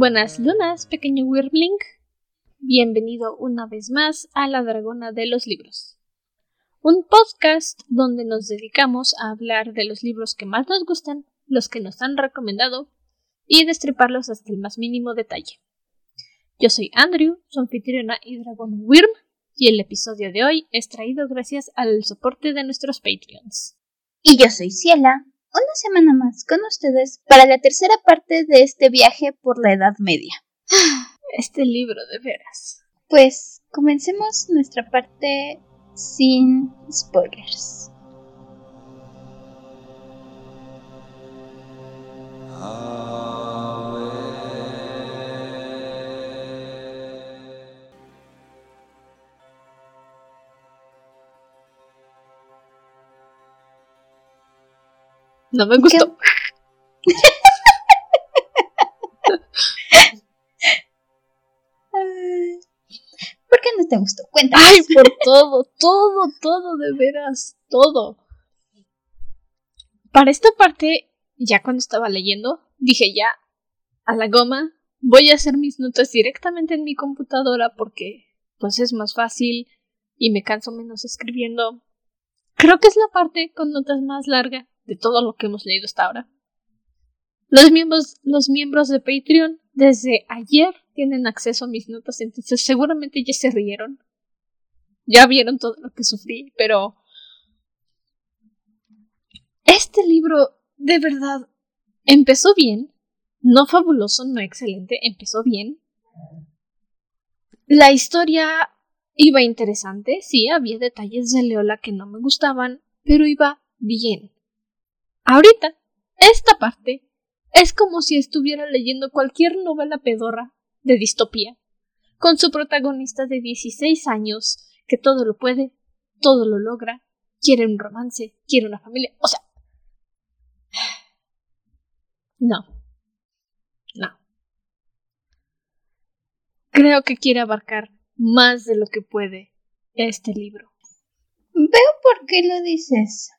Buenas lunas, pequeño Wirbling. Bienvenido una vez más a La Dragona de los Libros. Un podcast donde nos dedicamos a hablar de los libros que más nos gustan, los que nos han recomendado y destriparlos hasta el más mínimo detalle. Yo soy Andrew, su anfitriona y dragón Wyrm, y el episodio de hoy es traído gracias al soporte de nuestros Patreons. Y yo soy Ciela, una semana más con ustedes para la tercera parte de este viaje por la Edad Media. Este libro de veras. Pues comencemos nuestra parte sin spoilers. No me gustó. ¿Por qué no te gustó? Cuéntame. Ay, por todo, todo, todo, de veras, todo. Para esta parte, ya cuando estaba leyendo, dije ya, a la goma, voy a hacer mis notas directamente en mi computadora porque pues es más fácil y me canso menos escribiendo. Creo que es la parte con notas más larga de todo lo que hemos leído hasta ahora. Los miembros, los miembros de Patreon desde ayer tienen acceso a mis notas, entonces seguramente ya se rieron. Ya vieron todo lo que sufrí, pero este libro de verdad empezó bien, no fabuloso, no excelente, empezó bien. La historia iba interesante, sí, había detalles de Leola que no me gustaban, pero iba bien. Ahorita, esta parte es como si estuviera leyendo cualquier novela pedorra de distopía, con su protagonista de 16 años que todo lo puede, todo lo logra, quiere un romance, quiere una familia, o sea... No. No. Creo que quiere abarcar más de lo que puede este libro. Veo por qué lo dices.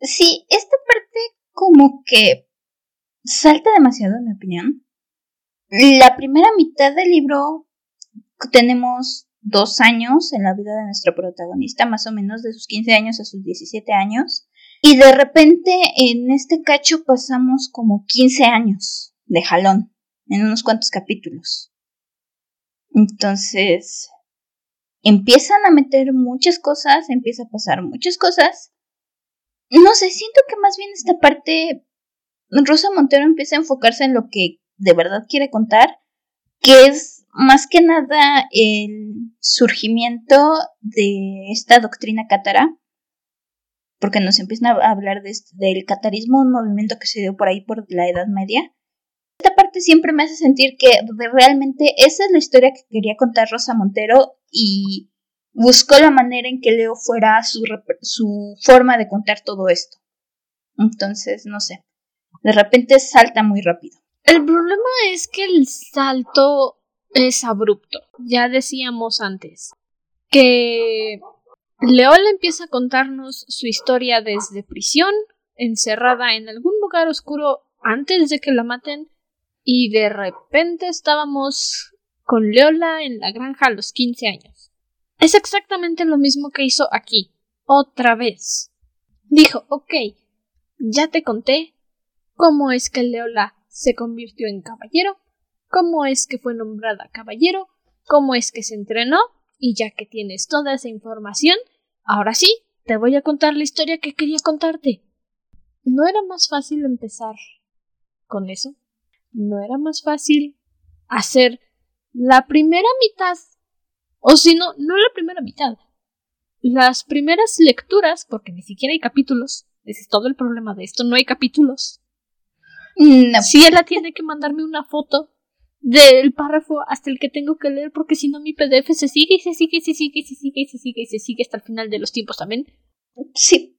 Sí, esta parte como que salta demasiado, en mi opinión. La primera mitad del libro tenemos dos años en la vida de nuestro protagonista, más o menos de sus 15 años a sus 17 años. Y de repente en este cacho pasamos como 15 años de jalón, en unos cuantos capítulos. Entonces, empiezan a meter muchas cosas, empieza a pasar muchas cosas, no sé, siento que más bien esta parte Rosa Montero empieza a enfocarse en lo que de verdad quiere contar, que es más que nada el surgimiento de esta doctrina cátara, porque nos empiezan a hablar de del catarismo, un movimiento que se dio por ahí por la Edad Media. Esta parte siempre me hace sentir que realmente esa es la historia que quería contar Rosa Montero y buscó la manera en que Leo fuera su, su forma de contar todo esto. Entonces, no sé, de repente salta muy rápido. El problema es que el salto es abrupto. Ya decíamos antes que Leo le empieza a contarnos su historia desde prisión, encerrada en algún lugar oscuro antes de que la maten, y de repente estábamos con Leola en la granja a los 15 años. Es exactamente lo mismo que hizo aquí, otra vez. Dijo, ok, ya te conté cómo es que Leola se convirtió en caballero, cómo es que fue nombrada caballero, cómo es que se entrenó, y ya que tienes toda esa información, ahora sí, te voy a contar la historia que quería contarte. ¿No era más fácil empezar con eso? ¿No era más fácil hacer la primera mitad o si no, no la primera mitad. Las primeras lecturas, porque ni siquiera hay capítulos. Ese es todo el problema de esto, no hay capítulos. No. Si ella tiene que mandarme una foto del párrafo hasta el que tengo que leer, porque si no mi PDF se sigue y se sigue y se sigue y se sigue y se sigue y se sigue hasta el final de los tiempos también. Sí.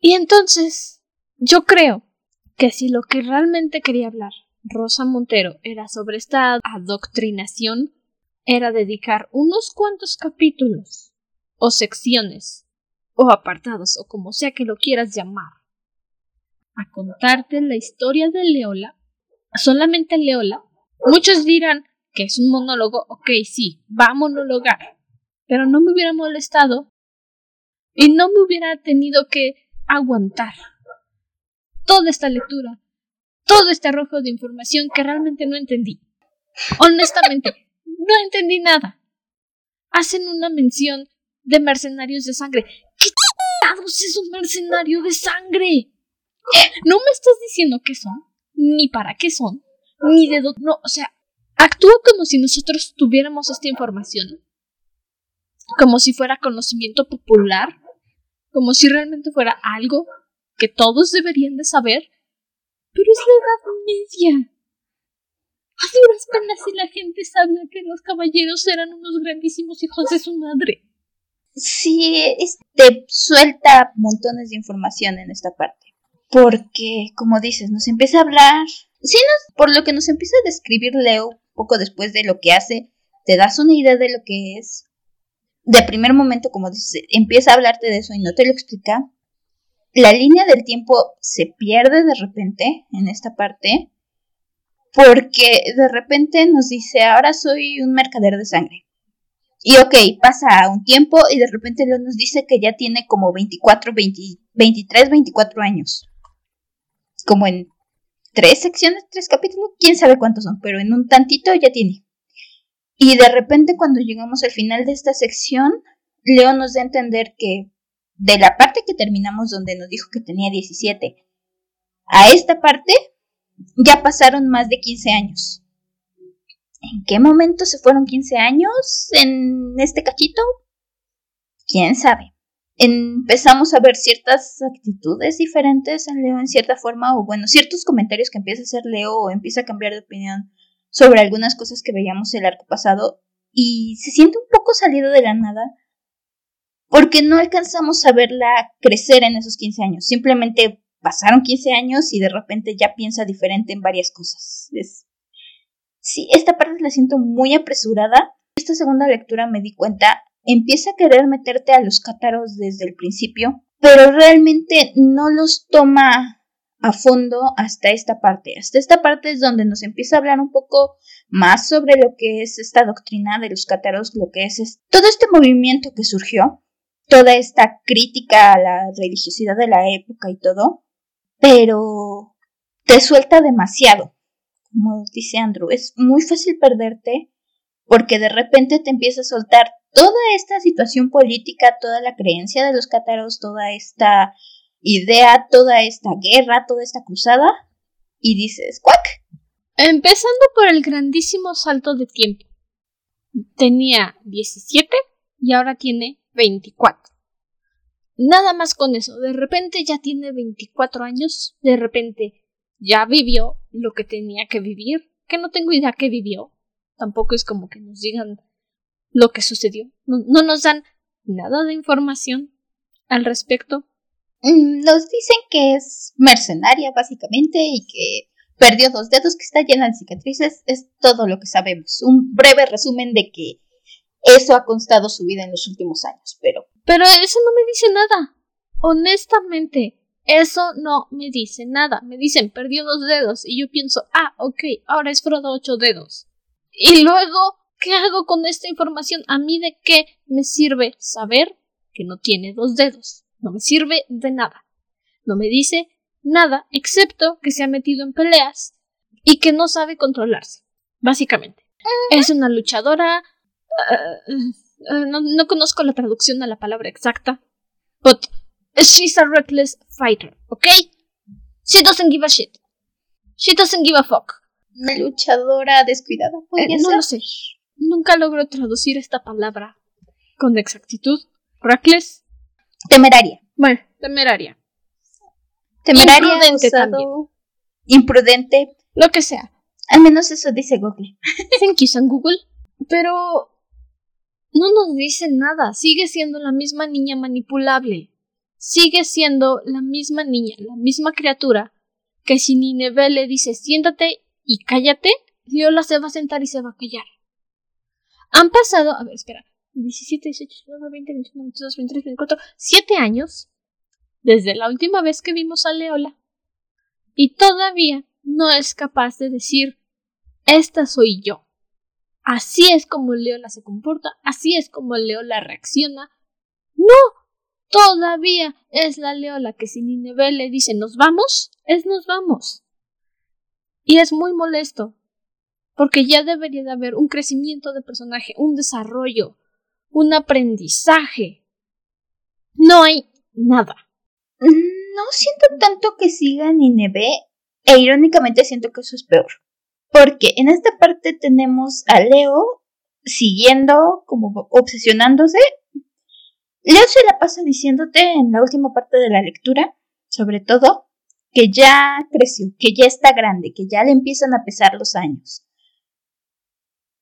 Y entonces, yo creo que si lo que realmente quería hablar Rosa Montero era sobre esta adoctrinación era dedicar unos cuantos capítulos, o secciones, o apartados, o como sea que lo quieras llamar, a contarte la historia de Leola, solamente Leola, Muchos dirán que es un monólogo, ok, sí, va a monologar, pero no me hubiera molestado y no me hubiera tenido que aguantar toda esta lectura, todo este arrojo de información que realmente no entendí. Honestamente, no entendí nada. Hacen una mención de mercenarios de sangre. ¿Qué es un mercenario de sangre? No me estás diciendo qué son, ni para qué son, ni de dónde. No, o sea, actúa como si nosotros tuviéramos esta información. Como si fuera conocimiento popular. Como si realmente fuera algo que todos deberían de saber. Pero es la Edad Media. A duras penas si la gente sabía que los caballeros eran unos grandísimos hijos de su madre. Sí, te suelta montones de información en esta parte. Porque, como dices, nos empieza a hablar. Sí, nos, por lo que nos empieza a describir Leo poco después de lo que hace, te das una idea de lo que es. De primer momento, como dices, empieza a hablarte de eso y no te lo explica. La línea del tiempo se pierde de repente en esta parte. Porque de repente nos dice, ahora soy un mercader de sangre. Y ok, pasa un tiempo y de repente nos dice que ya tiene como 24, 23, 24 años. Como en tres secciones, tres capítulos, quién sabe cuántos son, pero en un tantito ya tiene. Y de repente cuando llegamos al final de esta sección, Leo nos da a entender que de la parte que terminamos donde nos dijo que tenía 17 a esta parte ya pasaron más de 15 años. ¿En qué momento se fueron 15 años en este cachito? ¿Quién sabe? Empezamos a ver ciertas actitudes diferentes en Leo en cierta forma, o bueno, ciertos comentarios que empieza a hacer Leo o empieza a cambiar de opinión sobre algunas cosas que veíamos el arco pasado y se siente un poco salido de la nada porque no alcanzamos a verla crecer en esos 15 años. Simplemente pasaron 15 años y de repente ya piensa diferente en varias cosas. Sí, esta parte la siento muy apresurada. Esta segunda lectura me di cuenta, empieza a querer meterte a los cátaros desde el principio, pero realmente no los toma a fondo hasta esta parte. Hasta esta parte es donde nos empieza a hablar un poco más sobre lo que es esta doctrina de los cátaros, lo que es todo este movimiento que surgió, toda esta crítica a la religiosidad de la época y todo, pero te suelta demasiado. Como dice Andrew, es muy fácil perderte porque de repente te empieza a soltar toda esta situación política, toda la creencia de los cátaros, toda esta idea, toda esta guerra, toda esta cruzada, y dices, ¡cuac! Empezando por el grandísimo salto de tiempo. Tenía 17 y ahora tiene 24. Nada más con eso. De repente ya tiene 24 años. De repente ya vivió lo que tenía que vivir. Que no tengo idea qué vivió. Tampoco es como que nos digan lo que sucedió. No, nos dan nada de información al respecto. Mm, nos dicen que es mercenaria, básicamente, y que perdió dos dedos, que está llena de cicatrices. Es todo lo que sabemos. Un breve resumen de que eso ha constado su vida en los últimos años, pero pero eso no me dice nada. Honestamente, eso no me dice nada. Me dicen, perdió dos dedos. Y yo pienso, ah, ok, ahora es Frodo ocho dedos. Y luego, ¿qué hago con esta información? ¿A mí de qué me sirve saber que no tiene dos dedos? No me sirve de nada. No me dice nada, excepto que se ha metido en peleas y que no sabe controlarse. Básicamente. Es una luchadora. Uh, eh, no, conozco la traducción a la palabra exacta. But she's a reckless fighter, ¿ok? She doesn't give a shit. She doesn't give a fuck. Una luchadora descuidada. Eh, no lo sé. Nunca logro traducir esta palabra con exactitud. Reckless. Temeraria. Bueno, temeraria. Temeraria. Imprudente también. Imprudente. Lo que sea. Al menos eso dice Google. Thank you, San Google. Pero no nos dice nada, sigue siendo la misma niña manipulable. Sigue siendo la misma niña, la misma criatura, que si Nineveh le dice siéntate y cállate, Liola se va a sentar y se va a callar. Han pasado, a ver, espera, 17, 18, 19, 20, 21, 22, 23, 24, 7 años desde la última vez que vimos a Leola. Y todavía no es capaz de decir esta soy yo. Así es como Leola se comporta, así es como Leola reacciona. No, todavía es la Leola que si Nineveh le dice nos vamos, es nos vamos. Y es muy molesto, porque ya debería de haber un crecimiento de personaje, un desarrollo, un aprendizaje. No hay nada. No siento tanto que siga Nineveh, e irónicamente siento que eso es peor. Porque en esta parte tenemos a Leo siguiendo, como obsesionándose. Leo se la pasa diciéndote en la última parte de la lectura, sobre todo, que ya creció, que ya está grande, que ya le empiezan a pesar los años.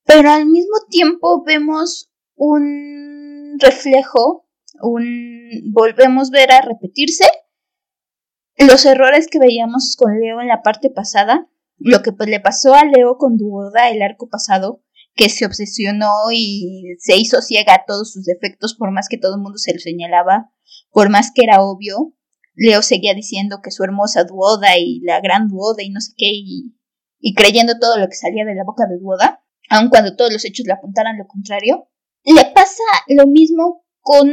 Pero al mismo tiempo vemos un reflejo, un volvemos a ver a repetirse los errores que veíamos con Leo en la parte pasada, lo que pues le pasó a Leo con Duoda el arco pasado, que se obsesionó y se hizo ciega a todos sus defectos por más que todo el mundo se lo señalaba, por más que era obvio, Leo seguía diciendo que su hermosa Duoda y la gran Duoda y no sé qué y, y creyendo todo lo que salía de la boca de Duoda aun cuando todos los hechos le apuntaran lo contrario. Le pasa lo mismo con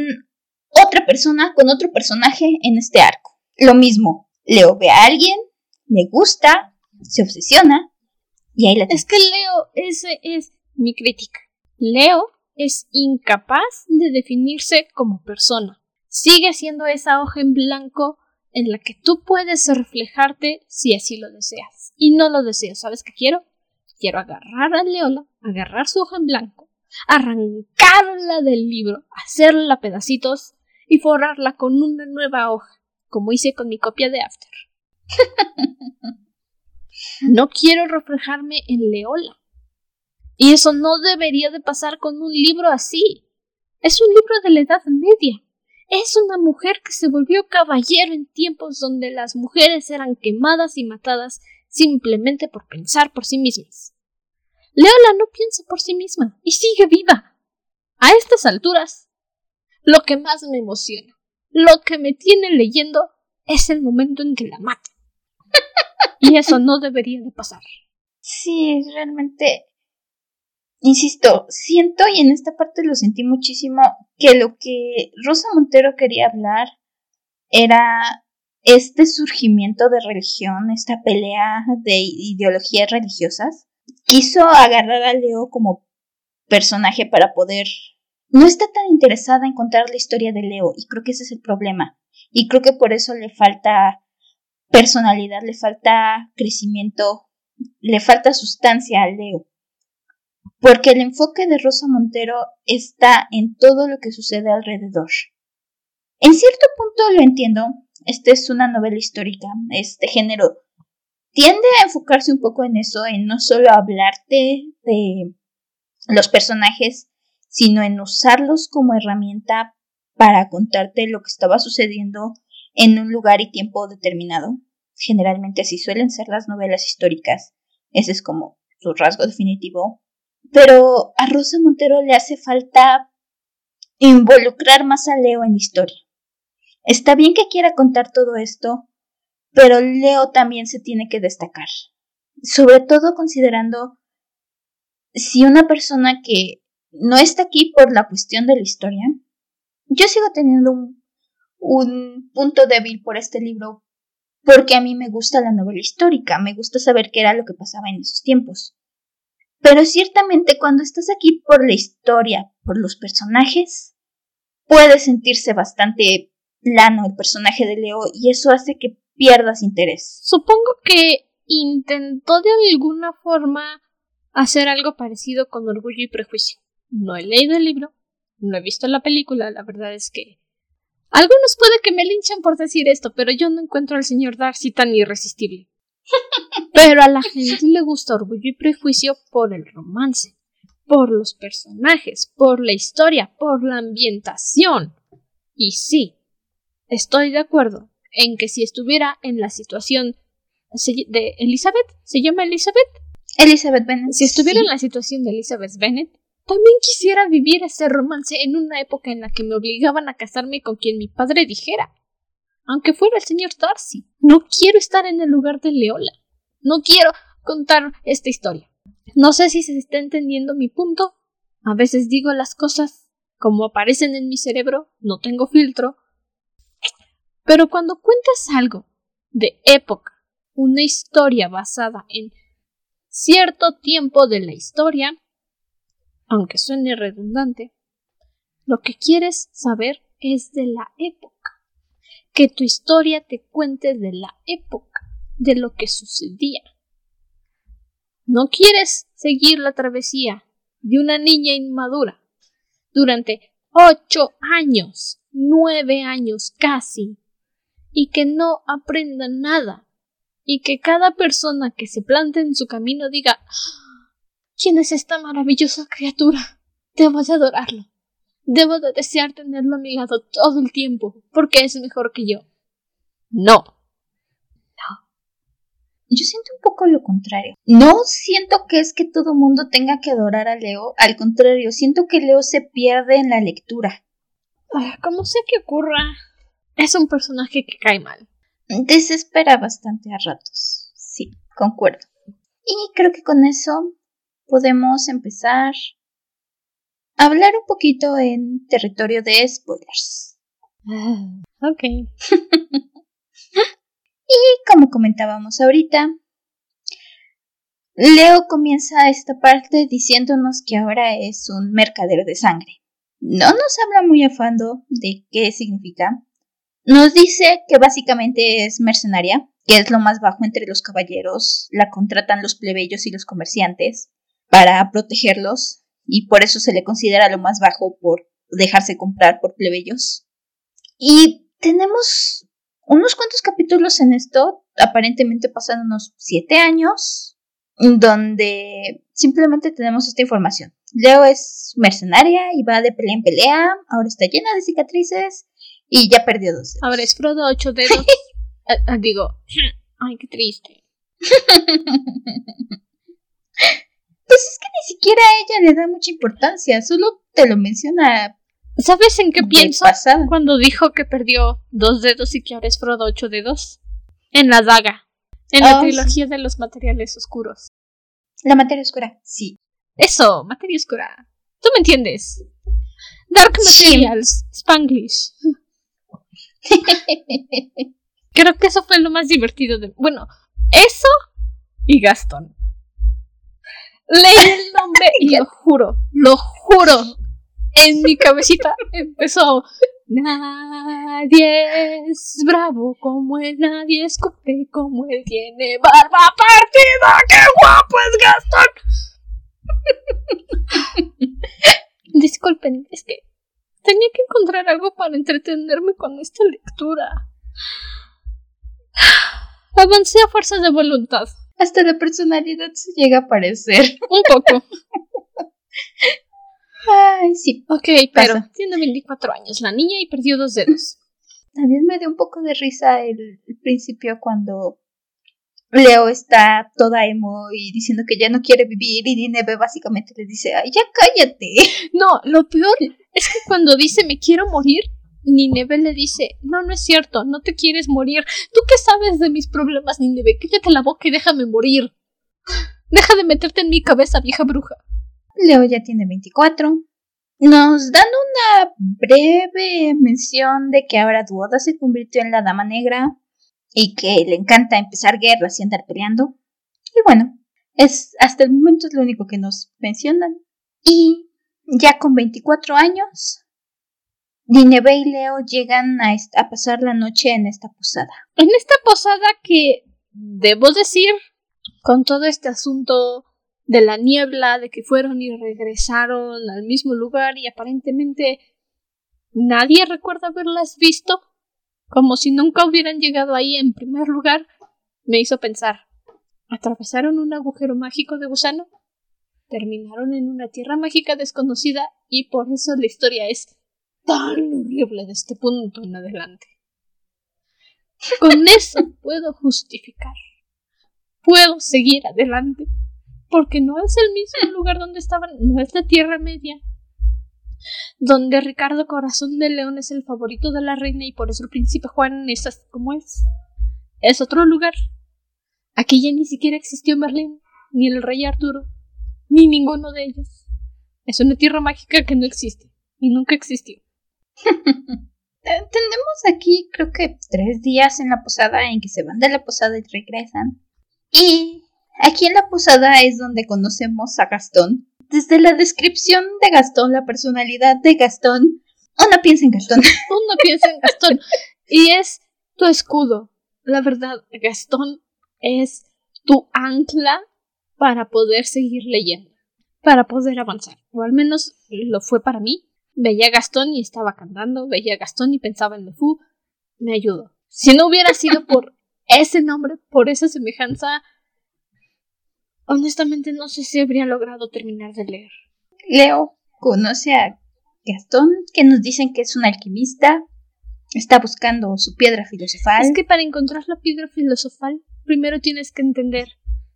otra persona, con otro personaje en este arco. Lo mismo, Leo ve a alguien, le gusta, se obsesiona y ahí la Es que Leo, ese es mi crítica. Leo es incapaz de definirse como persona. Sigue siendo esa hoja en blanco en la que tú puedes reflejarte si así lo deseas. Y no lo deseo. ¿Sabes qué quiero? Quiero agarrar a Leola, agarrar su hoja en blanco, arrancarla del libro, hacerla a pedacitos y forrarla con una nueva hoja, como hice con mi copia de After. no quiero reflejarme en Leola. Y eso no debería de pasar con un libro así. Es un libro de la Edad Media. Es una mujer que se volvió caballero en tiempos donde las mujeres eran quemadas y matadas simplemente por pensar por sí mismas. Leola no piensa por sí misma y sigue viva. A estas alturas, lo que más me emociona, lo que me tiene leyendo, es el momento en que la mata. y eso no debería de pasar. Sí, realmente. Insisto, siento y en esta parte lo sentí muchísimo que lo que Rosa Montero quería hablar era este surgimiento de religión, esta pelea de ideologías religiosas, quiso agarrar a Leo como personaje para poder... No está tan interesada en contar la historia de Leo y creo que ese es el problema. Y creo que por eso le falta personalidad, le falta crecimiento, le falta sustancia a Leo. Porque el enfoque de Rosa Montero está en todo lo que sucede alrededor. En cierto punto lo entiendo, esta es una novela histórica, este género tiende a enfocarse un poco en eso, en no solo hablarte de los personajes, sino en usarlos como herramienta para contarte lo que estaba sucediendo en un lugar y tiempo determinado. Generalmente así suelen ser las novelas históricas. Ese es como su rasgo definitivo. Pero a Rosa Montero le hace falta involucrar más a Leo en la historia. Está bien que quiera contar todo esto, pero Leo también se tiene que destacar. Sobre todo considerando si una persona que no está aquí por la cuestión de la historia, yo sigo teniendo un, un punto débil por este libro porque a mí me gusta la novela histórica, me gusta saber qué era lo que pasaba en esos tiempos. Pero ciertamente cuando estás aquí por la historia, por los personajes, puede sentirse bastante plano el personaje de Leo y eso hace que pierdas interés. Supongo que intentó de alguna forma hacer algo parecido con Orgullo y Prejuicio. No he leído el libro, no he visto la película, la verdad es que... Algunos puede que me linchen por decir esto, pero yo no encuentro al señor Darcy tan irresistible. Pero a la gente le gusta Orgullo y Prejuicio por el romance, por los personajes, por la historia, por la ambientación. Y sí, estoy de acuerdo en que si estuviera en la situación de Elizabeth, ¿se llama Elizabeth? Elizabeth Bennet. Si estuviera en la situación de Elizabeth Bennet, también quisiera vivir ese romance en una época en la que me obligaban a casarme con quien mi padre dijera. Aunque fuera el señor Darcy. No quiero estar en el lugar de Leola. No quiero contar esta historia. No sé si se está entendiendo mi punto. A veces digo las cosas como aparecen en mi cerebro, no tengo filtro. Pero cuando cuentas algo de época, una historia basada en cierto tiempo de la historia, aunque suene redundante, lo que quieres saber es de la época. Que tu historia te cuente de la época, de lo que sucedía. No quieres seguir la travesía de una niña inmadura durante ocho años, nueve años casi, y que no aprenda nada, y que cada persona que se plante en su camino diga ¿Quién es esta maravillosa criatura? Debo de adorarlo. Debo de desear tenerlo a mi lado todo el tiempo, porque es mejor que yo. No. Yo siento un poco lo contrario. No siento que es que todo mundo tenga que adorar a Leo, al contrario, siento que Leo se pierde en la lectura. Ah, como sé que ocurra, es un personaje que cae mal. Desespera bastante a ratos. Sí, concuerdo. Y creo que con eso podemos empezar a hablar un poquito en territorio de spoilers. Ah, ok. Y como comentábamos ahorita, Leo comienza esta parte diciéndonos que ahora es un mercader de sangre. No nos habla muy a fondo de qué significa. Nos dice que básicamente es mercenaria, que es lo más bajo entre los caballeros, la contratan los plebeyos y los comerciantes para protegerlos y por eso se le considera lo más bajo por dejarse comprar por plebeyos. Y tenemos unos cuantos capítulos en esto, aparentemente pasan unos siete años, donde simplemente tenemos esta información. Leo es mercenaria y va de pelea en pelea, ahora está llena de cicatrices y ya perdió dos dedos. Ahora es Frodo ocho dedos. Ah, ah, digo, ay, qué triste. pues es que ni siquiera a ella le da mucha importancia, solo te lo menciona ¿Sabes en qué pienso pasada. cuando dijo que perdió dos dedos y que ahora es Frodo ocho dedos? En la daga. En la Ah, sí. trilogía de los materiales oscuros. La materia oscura, sí. Eso, materia oscura. ¿Tú me entiendes? Dark Sí. Materials, Spanglish. Creo que eso fue lo más divertido de... Bueno, eso y Gastón. Leí el nombre y lo juro, lo juro. En mi cabecita empezó... Nadie es bravo como él, nadie escupe como él, tiene barba partida, qué guapo es Gastón. Disculpen, es que tenía que encontrar algo para entretenerme con esta lectura. Avancé a fuerza de voluntad. Hasta la personalidad se llega a parecer. Un poco. Ay, sí. Ok, pero Pasa. tiene 24 años la niña y perdió dos dedos. También me dio un poco de risa el, el principio cuando Leo está toda emo y diciendo que ya no quiere vivir y Nineve básicamente le dice, ay, ya cállate. No, lo peor es que cuando dice me quiero morir, Nineve le dice, no, no es cierto, no te quieres morir. ¿Tú qué sabes de mis problemas, Nineve? Cállate la boca y déjame morir. Deja de meterte en mi cabeza, vieja bruja. Leo ya tiene 24. Nos dan una breve mención de que ahora Duoda se convirtió en la Dama Negra y que le encanta empezar guerras y andar peleando. Y bueno, es hasta el momento es lo único que nos mencionan. Y ya con 24 años, Nineve y Leo llegan a, a pasar la noche en esta posada. En esta posada que, debo decir, con todo este asunto de la niebla, de que fueron y regresaron al mismo lugar y aparentemente nadie recuerda haberlas visto, como si nunca hubieran llegado ahí en primer lugar, me hizo pensar, ¿atravesaron un agujero mágico de gusano? Terminaron en una tierra mágica desconocida y por eso la historia es tan horrible de este punto en adelante. Con eso puedo justificar. Puedo seguir adelante. Porque no es el mismo lugar donde estaban, no es la Tierra Media. Donde Ricardo Corazón de León es el favorito de la reina y por eso el príncipe Juan es así como es. Es otro lugar. Aquí ya ni siquiera existió Merlín, ni el rey Arturo. ni ninguno de ellos. Es una tierra mágica que no existe y nunca existió. Tenemos aquí creo que tres días en la posada en que se van de la posada y regresan. Y aquí en la posada es donde conocemos a Gastón. Desde la descripción de Gastón, la personalidad de Gastón, uno piensa en Gastón. uno piensa en Gastón. Y es tu escudo. La verdad, Gastón es tu ancla para poder seguir leyendo, para poder avanzar. O al menos lo fue para mí. Veía a Gastón y estaba cantando, veía a Gastón y pensaba en LeFou. Me ayudó. Si no hubiera sido por ese nombre, por esa semejanza, honestamente no sé si habría logrado terminar de leer. Leo conoce a Gastón, que nos dicen que es un alquimista, está buscando su piedra filosofal. Es que para encontrar la piedra filosofal, primero tienes que entender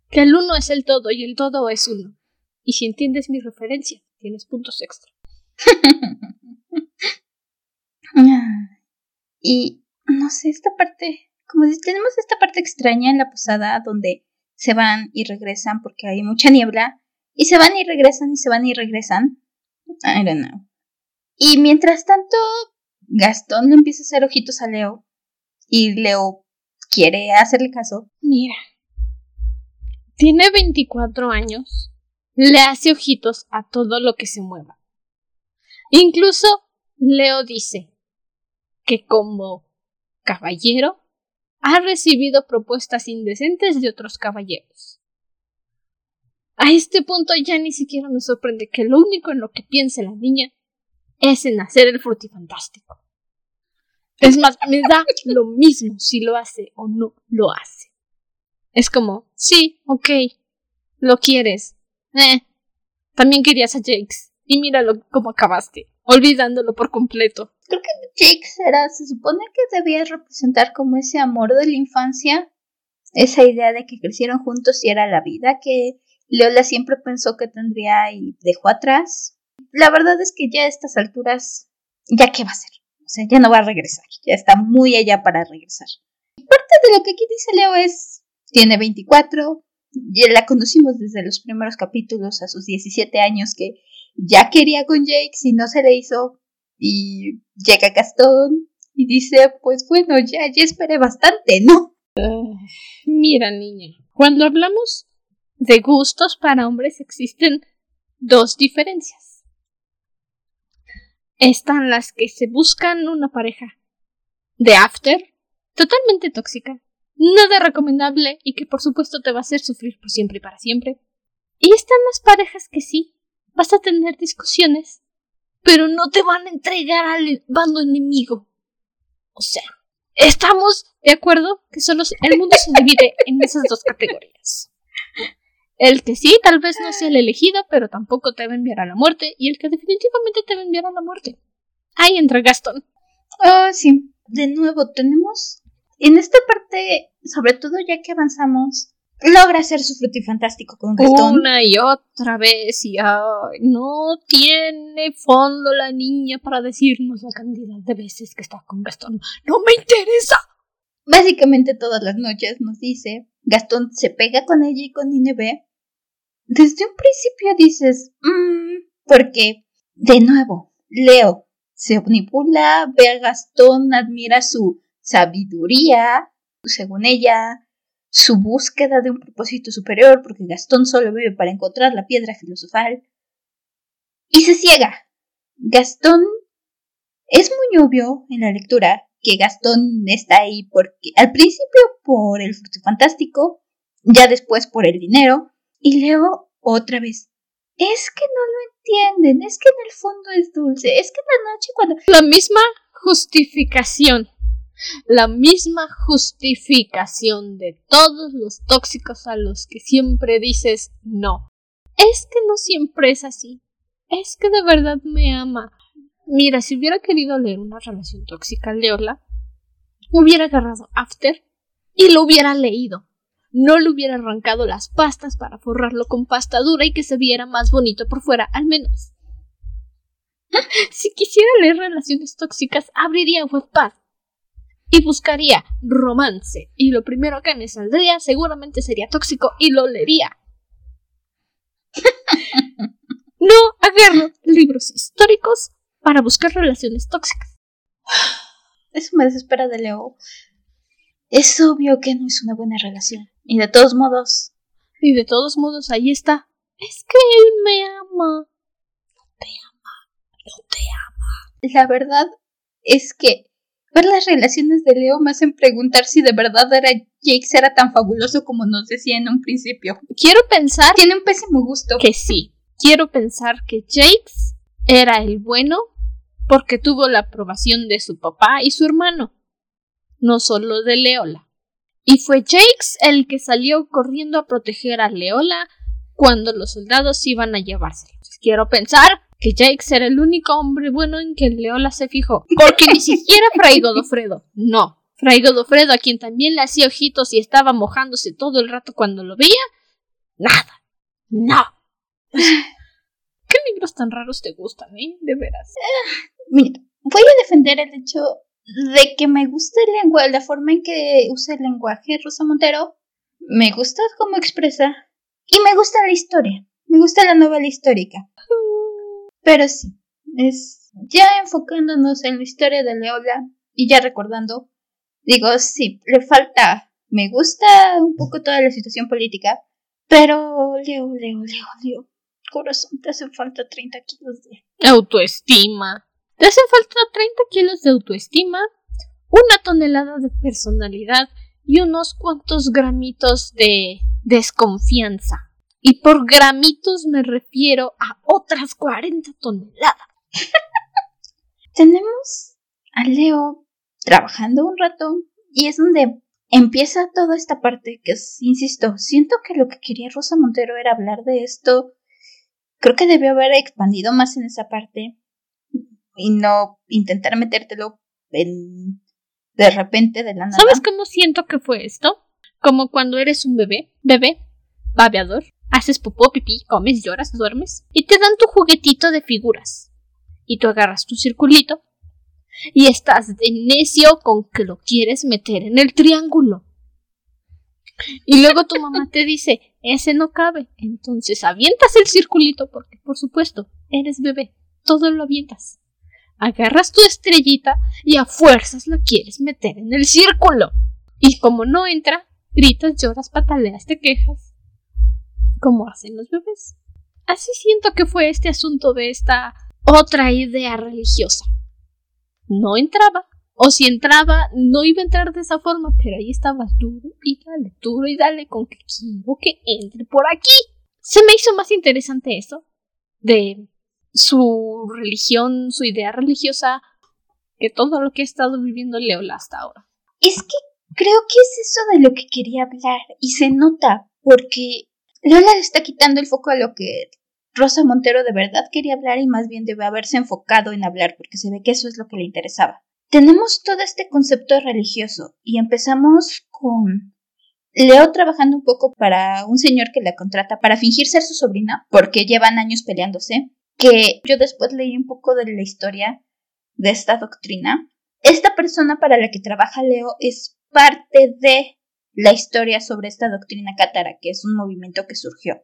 que el uno es el todo y el todo es uno. Y si entiendes mi referencia, tienes puntos extra. y no sé, esta parte, como tenemos esta parte extraña en la posada donde se van y regresan porque hay mucha niebla, y se van y regresan y se van y regresan. I don't know. Y mientras tanto, Gastón le empieza a hacer ojitos a Leo y Leo quiere hacerle caso. Mira, tiene 24 años, le hace ojitos a todo lo que se mueva. Incluso Leo dice que como caballero ha recibido propuestas indecentes de otros caballeros. A este punto ya ni siquiera me sorprende que lo único en lo que piense la niña es en hacer el frutifantástico. Es más, me da lo mismo si lo hace o no lo hace. Es como, sí, ok, lo quieres. Eh, también querías a Jakes. Y míralo cómo acabaste, olvidándolo por completo. Creo que Jakes era, se supone que debía representar como ese amor de la infancia, esa idea de que crecieron juntos y era la vida que Leola siempre pensó que tendría y dejó atrás. La verdad es que ya a estas alturas, ¿ya qué va a hacer? O sea, ya no va a regresar, ya está muy allá para regresar. Parte de lo que aquí dice Leo es, tiene 24, ya la conocimos desde los primeros capítulos a sus 17 años que ya quería con Jake si no se le hizo y llega Gastón y dice, pues bueno, ya, ya esperé bastante, ¿no? mira, niña, cuando hablamos de gustos para hombres existen dos diferencias. Están las que se buscan una pareja de after, totalmente tóxica, nada recomendable y que por supuesto te va a hacer sufrir por siempre y para siempre. Y están las parejas que sí, vas a tener discusiones, pero no te van a entregar al bando enemigo. O sea, estamos de acuerdo que solo el mundo se divide en esas dos categorías. El que sí, tal vez no sea el elegido, pero tampoco te va a enviar a la muerte, y el que definitivamente te va a enviar a la muerte. Ahí entra Gaston. Ah, sí. De nuevo, tenemos. En esta parte, sobre todo ya que avanzamos, logra hacer su frutifantástico con Gastón. Una y otra vez, y ay, no tiene fondo la niña para decirnos la cantidad de veces que está con Gastón. ¡No me interesa! Básicamente todas las noches nos dice, Gastón se pega con ella y con Inebe. Desde un principio dices, mmm, porque, de nuevo, Leo se omnibula, ve a Gastón, admira su sabiduría, según ella, su búsqueda de un propósito superior, porque Gastón solo vive para encontrar la piedra filosofal, y se ciega. Gastón es muy obvio en la lectura que Gastón está ahí porque al principio por el fruto fantástico, ya después por el dinero, y Leo otra vez. Es que no lo entienden, es que en el fondo es dulce, es que en la noche cuando... La misma justificación, la misma justificación de todos los tóxicos a los que siempre dices no. Es que no siempre es así, es que de verdad me ama, Mira, si hubiera querido leer una relación tóxica, Leola, hubiera agarrado After y lo hubiera leído. No le hubiera arrancado las pastas para forrarlo con pasta dura y que se viera más bonito por fuera, al menos. si quisiera leer relaciones tóxicas, abriría Wattpad y buscaría romance, y lo primero que me saldría seguramente sería tóxico y lo leería. No agarro libros históricos para buscar relaciones tóxicas. Eso me desespera de Leo. Es obvio que no es una buena relación. Y de todos modos. Y de todos modos, ahí está. Es que él me ama. No te ama. No te ama. La verdad es que ver las relaciones de Leo me hacen preguntar si de verdad era Jake era tan fabuloso como nos decía en un principio. Quiero pensar. Tiene un pésimo gusto. Que sí. Quiero pensar que Jakes era el bueno porque tuvo la aprobación de su papá y su hermano, no solo de Leola. Y fue Jakes el que salió corriendo a proteger a Leola cuando los soldados iban a llevárselo. Quiero pensar que Jakes era el único hombre bueno en que Leola se fijó, porque ni siquiera Fray Godofredo, no. Fray Godofredo, a quien también le hacía ojitos y estaba mojándose todo el rato cuando lo veía, nada. No. ¿Qué libros tan raros te gustan, eh? De veras. Mira, voy a defender el hecho de que me gusta el lenguaje, la forma en que usa el lenguaje Rosa Montero. Me gusta cómo expresa. Y me gusta la historia. Me gusta la novela histórica. Pero sí, es ya enfocándonos en la historia de Leola y ya recordando, digo, sí, le falta, me gusta un poco toda la situación política, pero Leo, Leo, Leo, Leo, corazón, te hacen falta 30 kilos de autoestima. Te hacen falta 30 kilos de autoestima, una tonelada de personalidad y unos cuantos gramitos de desconfianza. Y por gramitos me refiero a otras 40 toneladas. Tenemos a Leo trabajando un rato y es donde empieza toda esta parte que es, insisto, siento que lo que quería Rosa Montero era hablar de esto. Creo que debió haber expandido más en esa parte y no intentar metértelo en de repente de la nada. ¿Sabes cómo siento que fue esto? Como cuando eres un bebé, bebé, babeador, haces popó, pipí, comes, lloras, duermes y te dan tu juguetito de figuras. Y tú agarras tu circulito y estás de necio con que lo quieres meter en el triángulo. Y luego tu mamá te dice, ese no cabe. Entonces avientas el circulito porque, por supuesto, eres bebé. Todo lo avientas agarras tu estrellita y a fuerzas la quieres meter en el círculo. Y como no entra, gritas, lloras, pataleas, te quejas. Como hacen los bebés. Así siento que fue este asunto de esta otra idea religiosa. No entraba, o si entraba, no iba a entrar de esa forma, pero ahí estabas duro y dale, duro y dale con que quiero que entre por aquí. Se me hizo más interesante eso de su religión, su idea religiosa, que todo lo que ha estado viviendo Leola hasta ahora. Es que creo que es eso de lo que quería hablar y se nota porque Leola le está quitando el foco a lo que Rosa Montero de verdad quería hablar y más bien debe haberse enfocado en hablar porque se ve que eso es lo que le interesaba. Tenemos todo este concepto religioso y empezamos con Leo trabajando un poco para un señor que la contrata para fingir ser su sobrina porque llevan años peleándose que yo después leí un poco de la historia de esta doctrina. Esta persona para la que trabaja Leo es parte de la historia sobre esta doctrina cátara, que es un movimiento que surgió.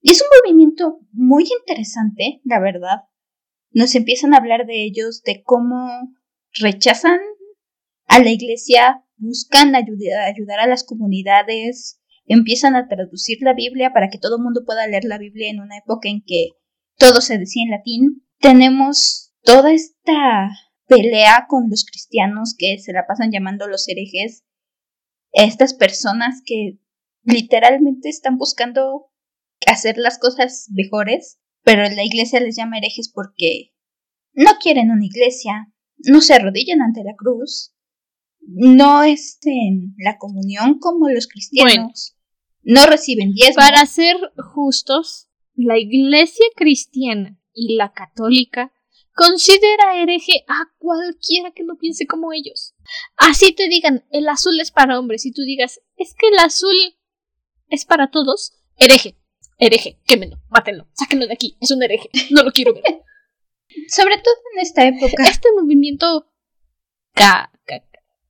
Y es un movimiento muy interesante, la verdad. Nos empiezan a hablar de ellos, de cómo rechazan a la iglesia, buscan ayudar a las comunidades, empiezan a traducir la Biblia para que todo el mundo pueda leer la Biblia en una época en que todo se decía en latín. Tenemos toda esta pelea con los cristianos que se la pasan llamando los herejes. Estas personas que literalmente están buscando hacer las cosas mejores, pero la iglesia les llama herejes porque no quieren una iglesia, no se arrodillan ante la cruz, no estén en la comunión como los cristianos, no reciben diezmo. Para ser justos, la Iglesia cristiana y la católica considera hereje a cualquiera que no piense como ellos. Así te digan, el azul es para hombres y tú digas, es que el azul es para todos, hereje, hereje, quémelo, mátenlo, sáquenlo de aquí, es un hereje, no lo quiero ver. Sobre todo en esta época. Este movimiento ca,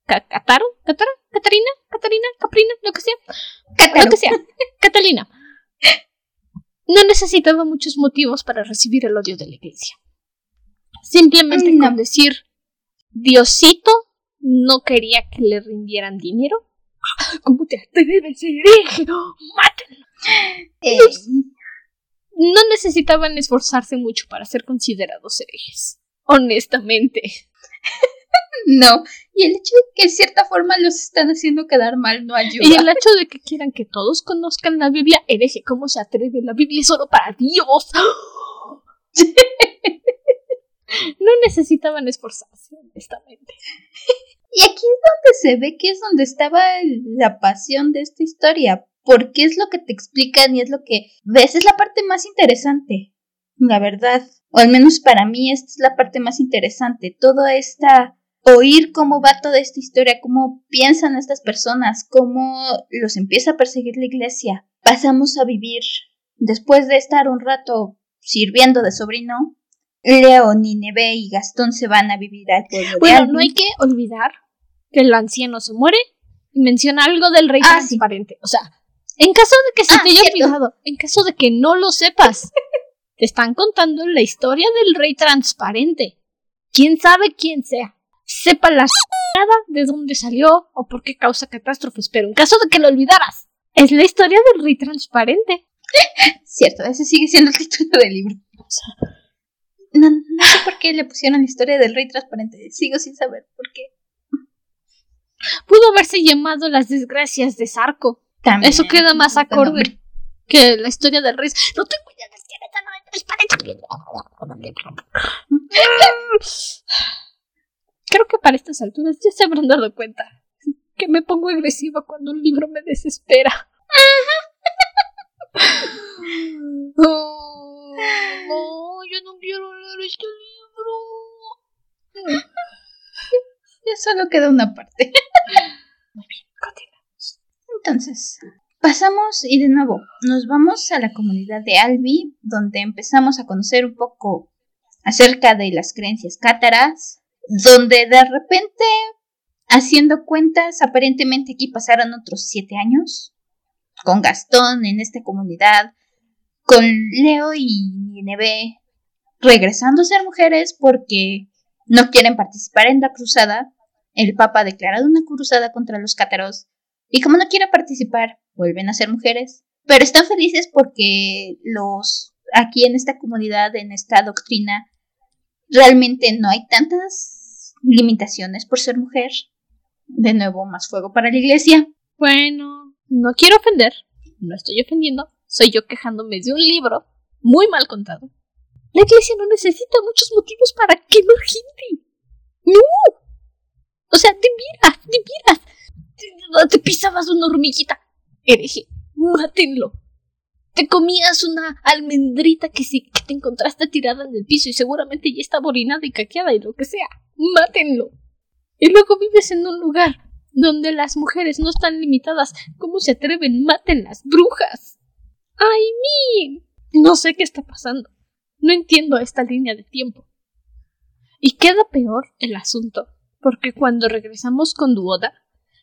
Cataro, Catara, Catarina, Catarina, Caprina, lo que sea, lo que sea, Catalina no necesitaba muchos motivos para recibir el odio de la iglesia. Simplemente No. con decir Diosito no quería que le rindieran dinero. ¿Cómo te atreves, hereje? ¡Mátenlo! Eh, No necesitaban esforzarse mucho para ser considerados herejes. Honestamente. no. Y el hecho de que de cierta forma los están haciendo quedar mal no ayuda. Y el hecho de que quieran que todos conozcan la Biblia, hereje, ¿cómo se atreve? La Biblia es solo para Dios. No necesitaban esforzarse, honestamente. Y aquí es donde se ve que es donde estaba la pasión de esta historia. Porque es lo que te explican y es lo que ves. Es la parte más interesante. La verdad. O al menos para mí esta es la parte más interesante. Toda esta... Oír cómo va toda esta historia, cómo piensan estas personas, cómo los empieza a perseguir la iglesia. Pasamos a vivir, después de estar un rato sirviendo de sobrino, Leo, Nineve y Gastón se van a vivir al pueblo Bueno, no hay que olvidar que el anciano se muere y menciona algo del rey Ah, sí. transparente. O sea, en caso de que se Ah, te haya olvidado, en caso de que no lo sepas, te están contando la historia del rey transparente. ¿Quién sabe quién sea? Sepa la nada de dónde salió o por qué causa catástrofes, pero en caso de que lo olvidaras, es la historia del rey transparente. Cierto, ese sigue siendo el título del libro. No, no sé por qué le pusieron la historia del rey transparente. Sigo sin saber por qué. Pudo haberse llamado Las desgracias de Sarco. También, Eso queda más acorde que la historia del rey. No tengo idea de quién el rey transparente. Creo que para estas alturas ya se habrán dado cuenta que me pongo agresiva cuando un libro me desespera. Oh, no, yo no quiero leer este libro. Ya solo queda una parte. Continuamos. Entonces, pasamos y de nuevo nos vamos a la comunidad de Albi, donde empezamos a conocer un poco acerca de las creencias cátaras, donde de repente, haciendo cuentas, aparentemente aquí pasaron otros siete años, con Gastón en esta comunidad, con Leo y Nineve regresando a ser mujeres porque no quieren participar en la cruzada. El Papa ha declarado una cruzada contra los cátaros y como no quieren participar, vuelven a ser mujeres. Pero están felices porque los aquí en esta comunidad, en esta doctrina, realmente no hay tantas limitaciones por ser mujer. De nuevo, más fuego para la iglesia. Bueno, no quiero ofender, no estoy ofendiendo, soy yo quejándome de un libro muy mal contado. La iglesia no necesita muchos motivos para quemar gente. No. O sea, te miras, te miras. Te, te pisabas una hormiguita. Hereje, mátenlo. Te comías una almendrita que, sí, que te encontraste tirada en el piso y seguramente ya estaba orinada y caqueada y lo que sea. Mátenlo. Y luego vives en un lugar donde las mujeres no están limitadas. ¿Cómo se atreven? Mátenlas, brujas. ¡Ay, mi! No sé qué está pasando. No entiendo esta línea de tiempo. Y queda peor el asunto, porque cuando regresamos con Duoda,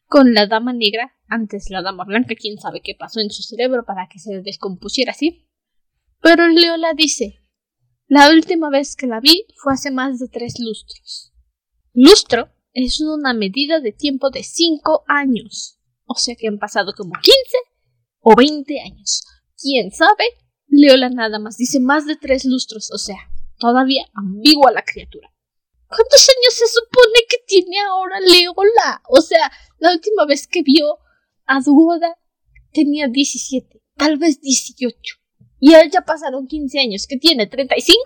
con la dama negra, antes la dama blanca, quién sabe qué pasó en su cerebro para que se descompusiera así. Pero Leola dice, la última vez que la vi fue hace más de tres lustros. Lustro es una medida de tiempo de cinco años. O sea que han pasado como 15 o 20 años. ¿Quién sabe? Leola nada más dice más de tres lustros, o sea, todavía ambigua la criatura. ¿Cuántos años se supone que tiene ahora Leola? O sea, la última vez que vio a Duoda tenía 17, tal vez 18. Y ya pasaron 15 años, que tiene 35.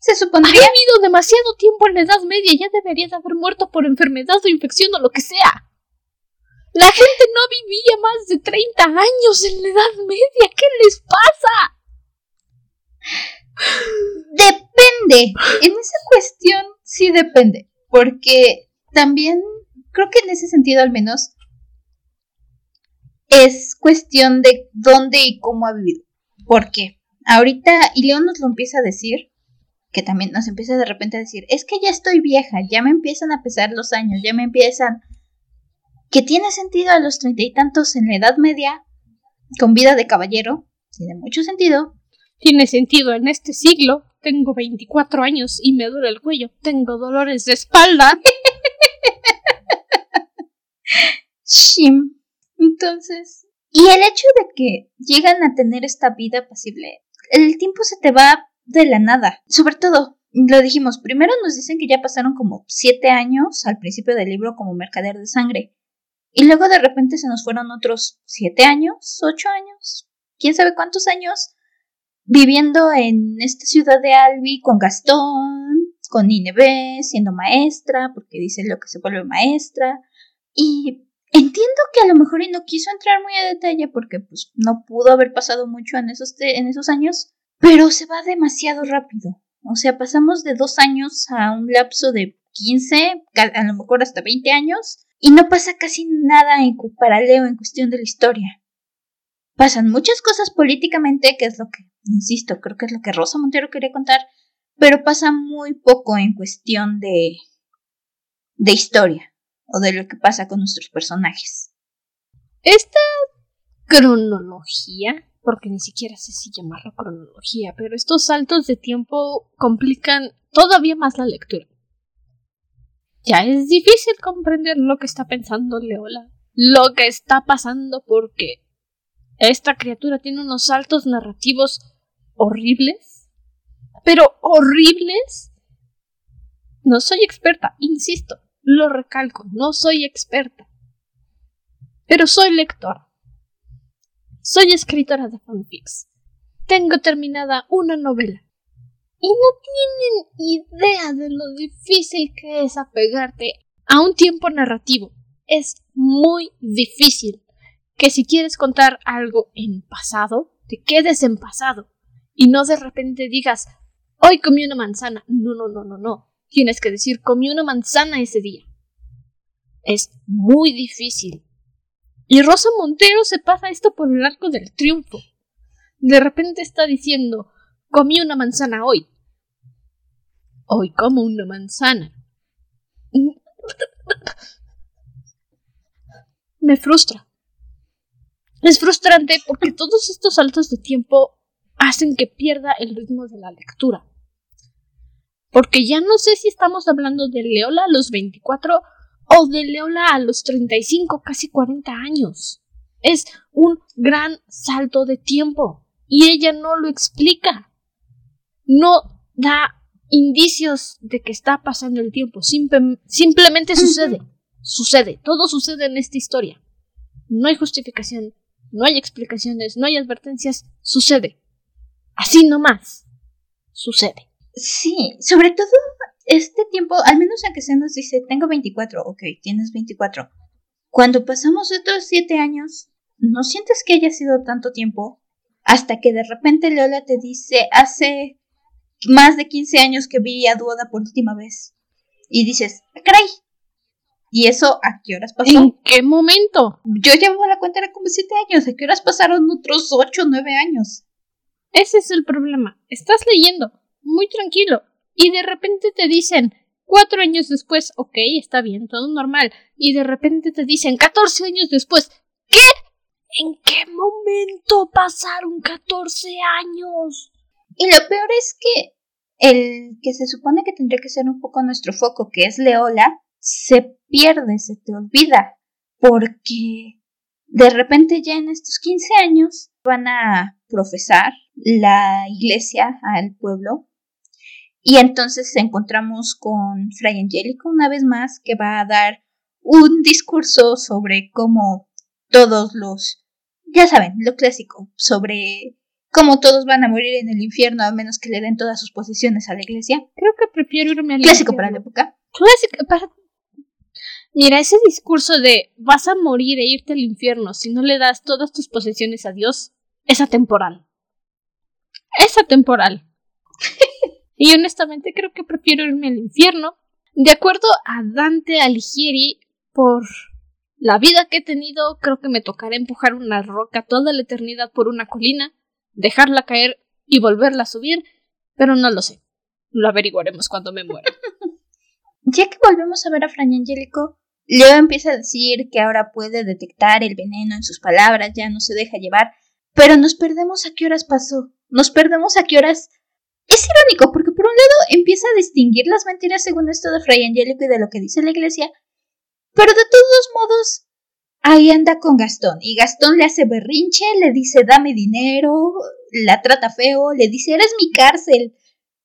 Se Ha supondría vivido demasiado tiempo en la Edad Media, ya debería de haber muerto por enfermedad o infección o lo que sea. La gente no vivía más de 30 años en la Edad Media. ¿Qué les pasa? Depende. En esa cuestión sí depende. Porque también creo que en ese sentido al menos es cuestión de dónde y cómo ha vivido. Porque ahorita, y León nos lo empieza a decir, que también nos empieza de repente a decir, es que ya estoy vieja, ya me empiezan a pesar los años, ya me empiezan... Que tiene sentido a los treinta y tantos en la Edad Media, con vida de caballero, tiene mucho sentido. Tiene sentido en este siglo. Tengo 24 años y me duele el cuello. Tengo dolores de espalda. Shim. Entonces, y el hecho de que llegan a tener esta vida pasible, el tiempo se te va de la nada. Sobre todo, lo dijimos, primero nos dicen que ya pasaron como siete años al principio del libro como mercader de sangre. Y luego de repente se nos fueron otros siete años, ocho años, quién sabe cuántos años, viviendo en esta ciudad de Albi con Gastón, con Inebe, siendo maestra, porque dice lo que se vuelve maestra. Y entiendo que a lo mejor no quiso entrar muy a detalle porque pues no pudo haber pasado mucho en esos, en esos años, pero se va demasiado rápido. O sea, pasamos de dos años a un lapso de 15, a lo mejor hasta 20 años, y no pasa casi nada en paralelo en cuestión de la historia. Pasan muchas cosas políticamente, que es lo que, insisto, creo que es lo que Rosa Montero quería contar, pero pasa muy poco en cuestión de, de historia o de lo que pasa con nuestros personajes. Esta cronología porque ni siquiera sé si llamarlo cronología, pero estos saltos de tiempo complican todavía más la lectura. Ya es difícil comprender lo que está pensando Leola, lo que está pasando porque esta criatura tiene unos saltos narrativos horribles, pero horribles. No soy experta, insisto, lo recalco, no soy experta, pero soy lectora soy escritora de fanfics. Tengo terminada una novela. Y no tienen idea de lo difícil que es apegarte a un tiempo narrativo. Es muy difícil que si quieres contar algo en pasado, te quedes en pasado y no de repente digas, hoy comí una manzana. No, no, no, no, no. Tienes que decir, comí una manzana ese día. Es muy difícil y Rosa Montero se pasa esto por el arco del triunfo. De repente está diciendo, comí una manzana hoy. Hoy como una manzana. Me frustra. Es frustrante porque todos estos saltos de tiempo hacen que pierda el ritmo de la lectura. Porque ya no sé si estamos hablando de Leola a los 24 o de Leola a los 35, casi 40 años. Es un gran salto de tiempo y ella no lo explica. No da indicios de que está pasando el tiempo, simplemente sucede. Sucede, todo sucede en esta historia. No hay justificación, no hay explicaciones, no hay advertencias, sucede. Así nomás. Sucede. Sí, sobre todo este tiempo, al menos en que se nos dice, tengo 24, ok, tienes 24. Cuando pasamos otros 7 años, ¿no sientes que haya sido tanto tiempo? Hasta que de repente Lola te dice, hace más de 15 años que vi a Duoda por última vez. Y dices, ¡caray! ¿Y eso a qué horas pasó? ¿En qué momento? Yo llevo la cuenta, era como 7 años. ¿A qué horas pasaron otros 8 o 9 años? Ese es el problema. Estás leyendo, muy tranquilo, y de repente te dicen cuatro años después, ok, está bien, todo normal, y de repente te dicen catorce años después, ¿qué? ¿En qué momento pasaron catorce años? Y lo peor es que el que se supone que tendría que ser un poco nuestro foco, que es Leola, se pierde, se te olvida, porque de repente ya en estos 15 años van a profesar la iglesia al pueblo y entonces encontramos con Fray Angélico una vez más que va a dar un discurso sobre cómo todos los, ya saben, lo clásico, sobre cómo todos van a morir en el infierno a menos que le den todas sus posesiones a la iglesia. Creo que prefiero irme al Clásico para la época. Clásico para... Mira, ese discurso de vas a morir e irte al infierno si no le das todas tus posesiones a Dios es atemporal. Es atemporal. Y honestamente creo que prefiero irme al infierno. De acuerdo a Dante Alighieri, por la vida que he tenido, creo que me tocará empujar una roca toda la eternidad por una colina, dejarla caer y volverla a subir, pero no lo sé. Lo averiguaremos cuando me muera. ya que volvemos a ver a Fran Angélico, Leo empieza a decir que ahora puede detectar el veneno en sus palabras, ya no se deja llevar, Pero nos perdemos a qué horas pasó. Nos perdemos a qué horas. Es irónico porque por un lado empieza a distinguir las mentiras según esto de Fray Angélico y de lo que dice la iglesia, pero de todos modos ahí anda con Gastón y Gastón le hace berrinche, le dice dame dinero, la trata feo, le dice eres mi cárcel,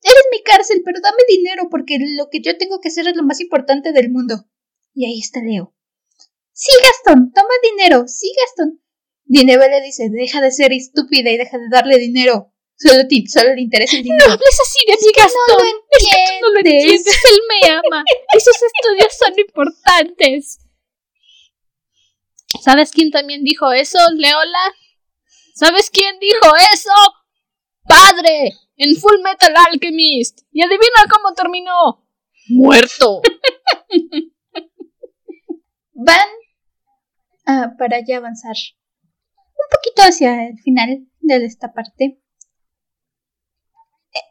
eres mi cárcel, pero dame dinero porque lo que yo tengo que hacer es lo más importante del mundo. Y ahí está Leo. Sí, Gastón, toma dinero, sí, Gastón. Dinero le dice, deja de ser estúpida y deja de darle dinero. Solo, solo le interesa el dinero. No hables así de mi Gastón. No lo entiendes. no lo entiendes. Él me ama. Esos estudios son importantes. ¿Sabes quién también dijo eso, Leola? ¿Sabes quién dijo eso? ¡Padre! En Full Metal Alchemist. Y adivina cómo terminó. Muerto. Van uh, para ya avanzar un poquito hacia el final de esta parte.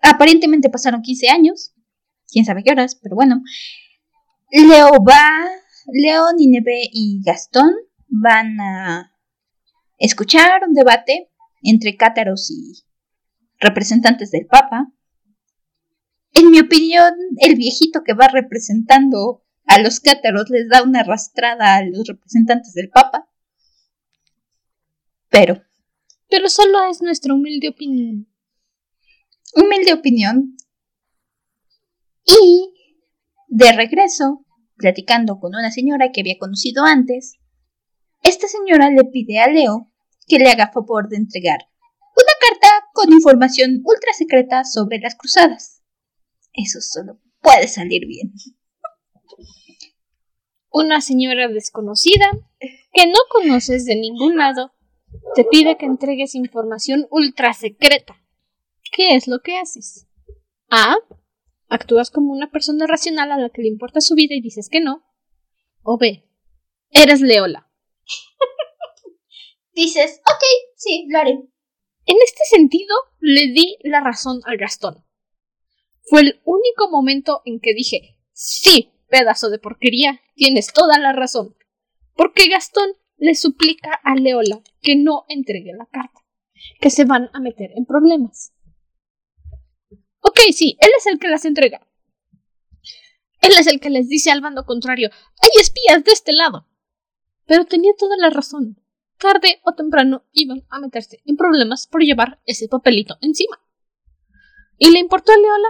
Aparentemente pasaron 15 años. Quién sabe qué horas, pero bueno. Leo va. Leo, Nineve y Gastón van a escuchar un debate entre cátaros y representantes del Papa. En mi opinión, el viejito que va representando a los cátaros les da una arrastrada a los representantes del Papa. Pero. Pero solo es nuestra humilde opinión. Humilde opinión. Y de regreso, platicando con una señora que había conocido antes, esta señora le pide a Leo que le haga favor de entregar una carta con información ultra secreta sobre las cruzadas. Eso solo puede salir bien. Una señora desconocida que no conoces de ningún lado te pide que entregues información ultra secreta. ¿Qué es lo que haces? A. Actúas como una persona racional a la que le importa su vida y dices que no. O B. Eres Leola. dices, ok, sí, lo haré. En este sentido, le di la razón al Gastón. Fue el único momento en que dije, sí, pedazo de porquería, tienes toda la razón. Porque Gastón le suplica a Leola que no entregue la carta, que se van a meter en problemas. Ok, sí, él es el que las entrega. Él es el que les dice al bando contrario, hay espías de este lado. Pero tenía toda la razón tarde o temprano iban a meterse en problemas por llevar ese papelito encima. ¿Y le importó a Leola?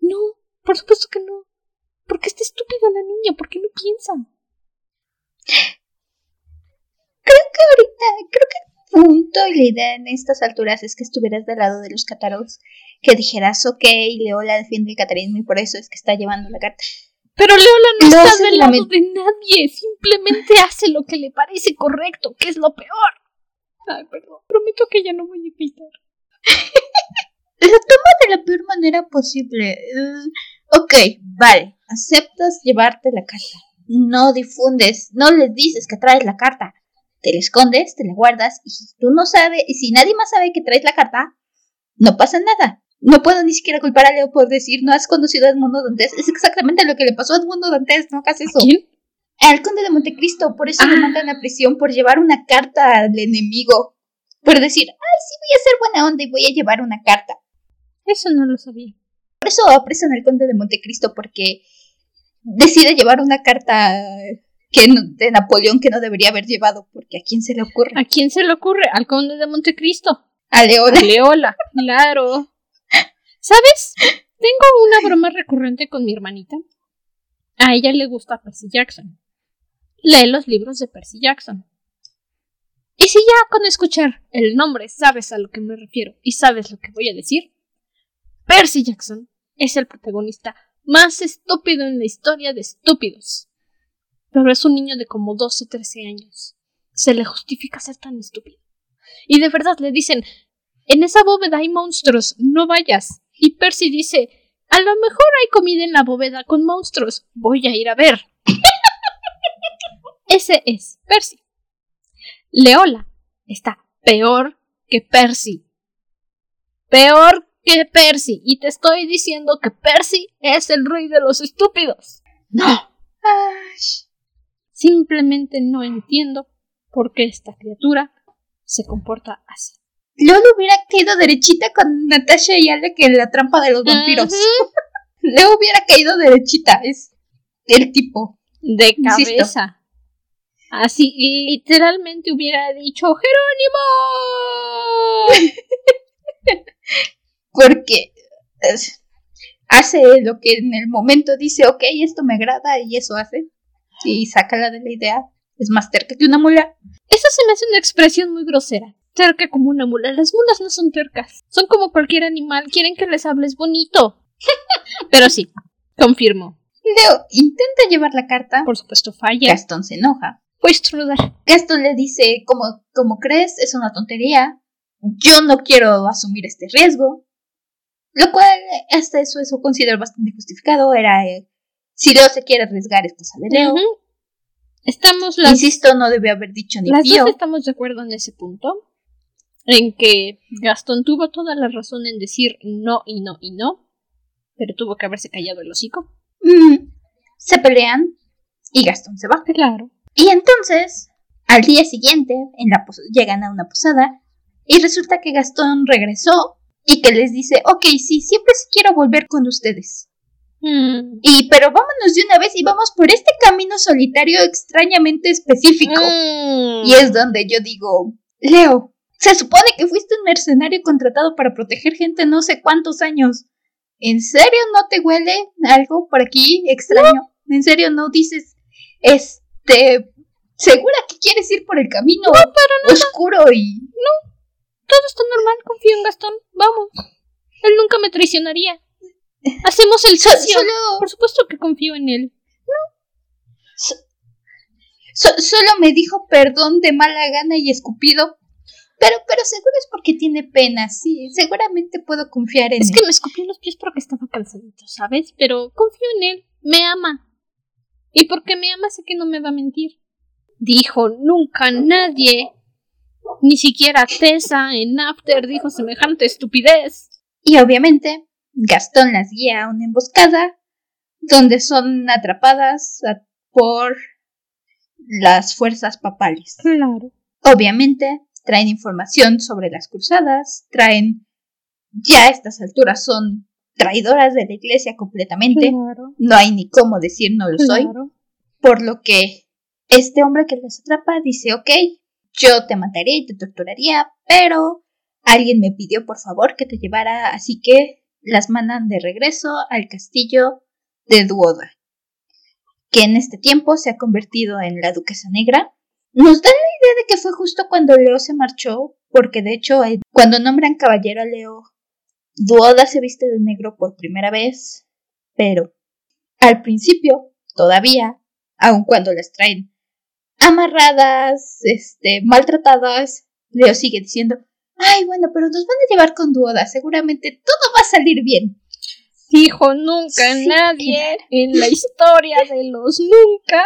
No, por supuesto que no. ¿Por qué está estúpida la niña? ¿Por qué no piensa? Creo que ahorita, creo que punto y la idea en estas alturas es que estuvieras del lado de los cataros, que dijeras, ok, Leola defiende el catarismo y por eso es que está llevando la carta. Pero Leola no está del lado de nadie, simplemente hace lo que le parece correcto, que es lo peor. Ay, perdón, prometo que ya no voy a gritar. lo toma de la peor manera posible. Uh, ok, vale, aceptas llevarte la carta. No difundes, no les dices que traes la carta. Te la escondes, te la guardas y si tú no sabes, y si nadie más sabe que traes la carta, no pasa nada. No puedo ni siquiera culpar a Leo por decir, no has conocido a Edmundo Dantes. Es exactamente lo que le pasó a Edmundo Dantes, no hagas eso. ¿Quién? Al conde de Montecristo, por eso le ah. mandan a prisión, por llevar una carta al enemigo. Por decir, ay, sí, voy a ser buena onda y voy a llevar una carta. Eso no lo sabía. Por eso apresan al conde de Montecristo, porque decide llevar una carta que de Napoleón que no debería haber llevado, porque ¿a quién se le ocurre? ¿A quién se le ocurre? Al conde de Montecristo. A Leola. A Leola, claro. ¿Sabes? Tengo una broma recurrente con mi hermanita. A ella le gusta Percy Jackson. Lee los libros de Percy Jackson. Y si ya con escuchar el nombre sabes a lo que me refiero y sabes lo que voy a decir, Percy Jackson es el protagonista más estúpido en la historia de estúpidos. Pero es un niño de como 12, 13 años. Se le justifica ser tan estúpido. Y de verdad le dicen, en esa bóveda hay monstruos, no vayas. Y Percy dice, a lo mejor hay comida en la bóveda con monstruos. Voy a ir a ver. Ese es Percy. Leola está peor que Percy. Peor que Percy. Y te estoy diciendo que Percy es el rey de los estúpidos. No. Simplemente no entiendo por qué esta criatura se comporta así. Leo le hubiera caído derechita con Natasha y Ale que en la trampa de los vampiros. Leo hubiera caído derechita, es el tipo. De cabeza. Así, literalmente hubiera dicho Jerónimo. Porque hace lo que en el momento dice, ok, esto me agrada y eso hace. Y sácala de la idea. Es más terca que una mula. Eso se me hace una expresión muy grosera. Terca como una mula. Las mulas no son tercas. Son como cualquier animal. Quieren que les hables bonito. Pero sí, confirmo. Leo intenta llevar la carta. Por supuesto, falla. Gastón se enoja. Puedes trudar. Gastón le dice, como, como crees, es una tontería. Yo no quiero asumir este riesgo. Lo cual, hasta eso, eso considero bastante justificado. Era, eh, si Leo se quiere arriesgar, es cosa de Leo. Estamos las... Insisto, no debe haber dicho ni Las pío. dos estamos de acuerdo en ese punto. En que Gastón tuvo toda la razón en decir no y no y no. Pero tuvo que haberse callado el hocico. Mm, se pelean y Gastón se va. Claro. Y entonces, al día siguiente, en la llegan a una posada y resulta que Gastón regresó y que les dice, ok, sí, siempre sí quiero volver con ustedes. Mm. Y pero vámonos de una vez y vamos por este camino solitario extrañamente específico. Mm. Y es donde yo digo, Leo, se supone que fuiste un mercenario contratado para proteger gente no sé cuántos años. ¿En serio no te huele algo por aquí extraño? ¿En serio no dices, este, segura que quieres ir por el camino oscuro y... Todo está normal, confío en Gastón. Vamos. Él nunca me traicionaría. Hacemos el So- socio. solo, Por supuesto que confío en él. so- solo me dijo perdón de mala gana y escupido. Pero, pero seguro es porque tiene pena, sí. Seguramente puedo confiar en Es él. que me escupió en los pies porque estaba cansadito, ¿sabes? Pero confío en él. Me ama. Y porque me ama sé que no me va a mentir. Dijo nunca nadie. Ni siquiera Tessa en After dijo semejante estupidez. Y obviamente, Gastón las guía a una emboscada donde son atrapadas por las fuerzas papales. Claro. Obviamente, traen información sobre las cruzadas, traen, ya a estas alturas son traidoras de la iglesia completamente, Claro. no hay ni cómo decir no lo soy, Claro. por lo que este hombre que las atrapa dice, ok, yo te mataría y te torturaría, pero alguien me pidió por favor que te llevara, así que las mandan de regreso al castillo de Duoda, que en este tiempo se ha convertido en la Duquesa Negra. Nos da la idea de que fue justo cuando Leo se marchó, porque de hecho eh, cuando nombran caballero a Leo, Duoda se viste de negro por primera vez, pero al principio, todavía, aun cuando las traen amarradas, este, maltratadas, Leo sigue diciendo, ay, bueno, pero nos van a llevar con Duoda, seguramente todo va a salir bien. Dijo nunca Sí, nadie en la historia de los nunca.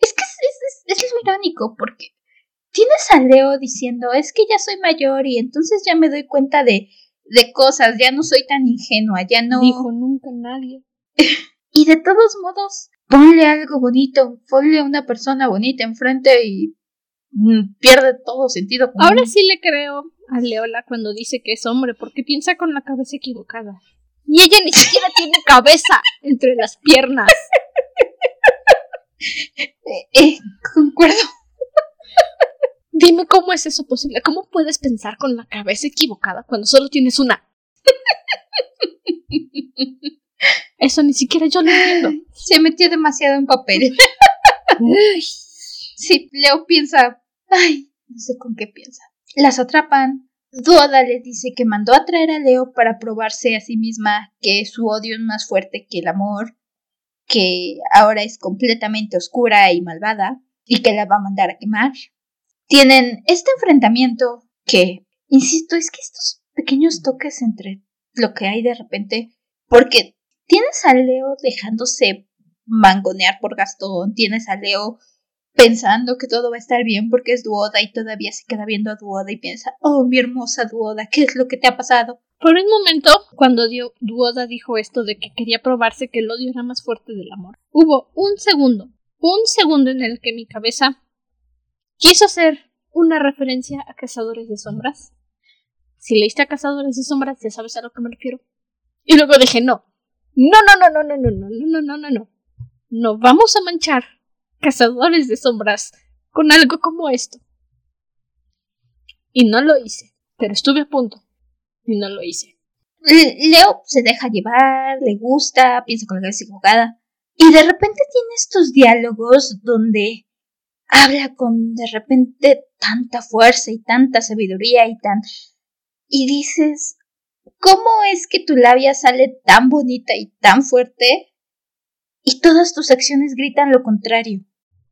Es que es, es- es- lo irónico, porque tienes a Leo diciendo, es que ya soy mayor y entonces ya me doy cuenta de, de cosas, ya no soy tan ingenua, ya no... Dijo nunca nadie. Y de todos modos, ponle algo bonito, ponle una persona bonita enfrente y pierde todo sentido. común. Ahora sí le creo a Leola cuando dice que es hombre porque piensa con la cabeza equivocada. Y ella ni siquiera tiene cabeza entre las piernas. Eh, eh, concuerdo. Dime cómo es eso posible. ¿Cómo puedes pensar con la cabeza equivocada cuando solo tienes una? Eso ni siquiera yo lo entiendo. Se metió demasiado en papel. Sí, Leo piensa, ay, no sé con qué piensa. Las atrapan. Duoda le dice que mandó a traer a Leo para probarse a sí misma que su odio es más fuerte que el amor, que ahora es completamente oscura y malvada y que la va a mandar a quemar. Tienen este enfrentamiento que, insisto, es que estos pequeños toques entre lo que hay de repente, porque tienes a Leo dejándose mangonear por Gastón, tienes a Leo pensando que todo va a estar bien porque es Duoda y todavía se queda viendo a Duoda y piensa, oh, mi hermosa Duoda, ¿qué es lo que te ha pasado? Por un momento, cuando dio, Duoda dijo esto de que quería probarse que el odio era más fuerte del amor, hubo un segundo, un segundo en el que mi cabeza quiso hacer una referencia a Cazadores de Sombras. Si leíste a Cazadores de Sombras, ya sabes a lo que me refiero. Y luego dije, no. No, no, no, no, no, no, no, no, no, no, no. No vamos a manchar Cazadores de Sombras con algo como esto. Y no lo hice, pero estuve a punto. Y no lo hice. Leo se deja llevar, le gusta, piensa con la cabeza equivocada. Y de repente tiene estos diálogos donde habla con de repente tanta fuerza y tanta sabiduría y tan... Y dices, ¿cómo es que tu labia sale tan bonita y tan fuerte y todas tus acciones gritan lo contrario?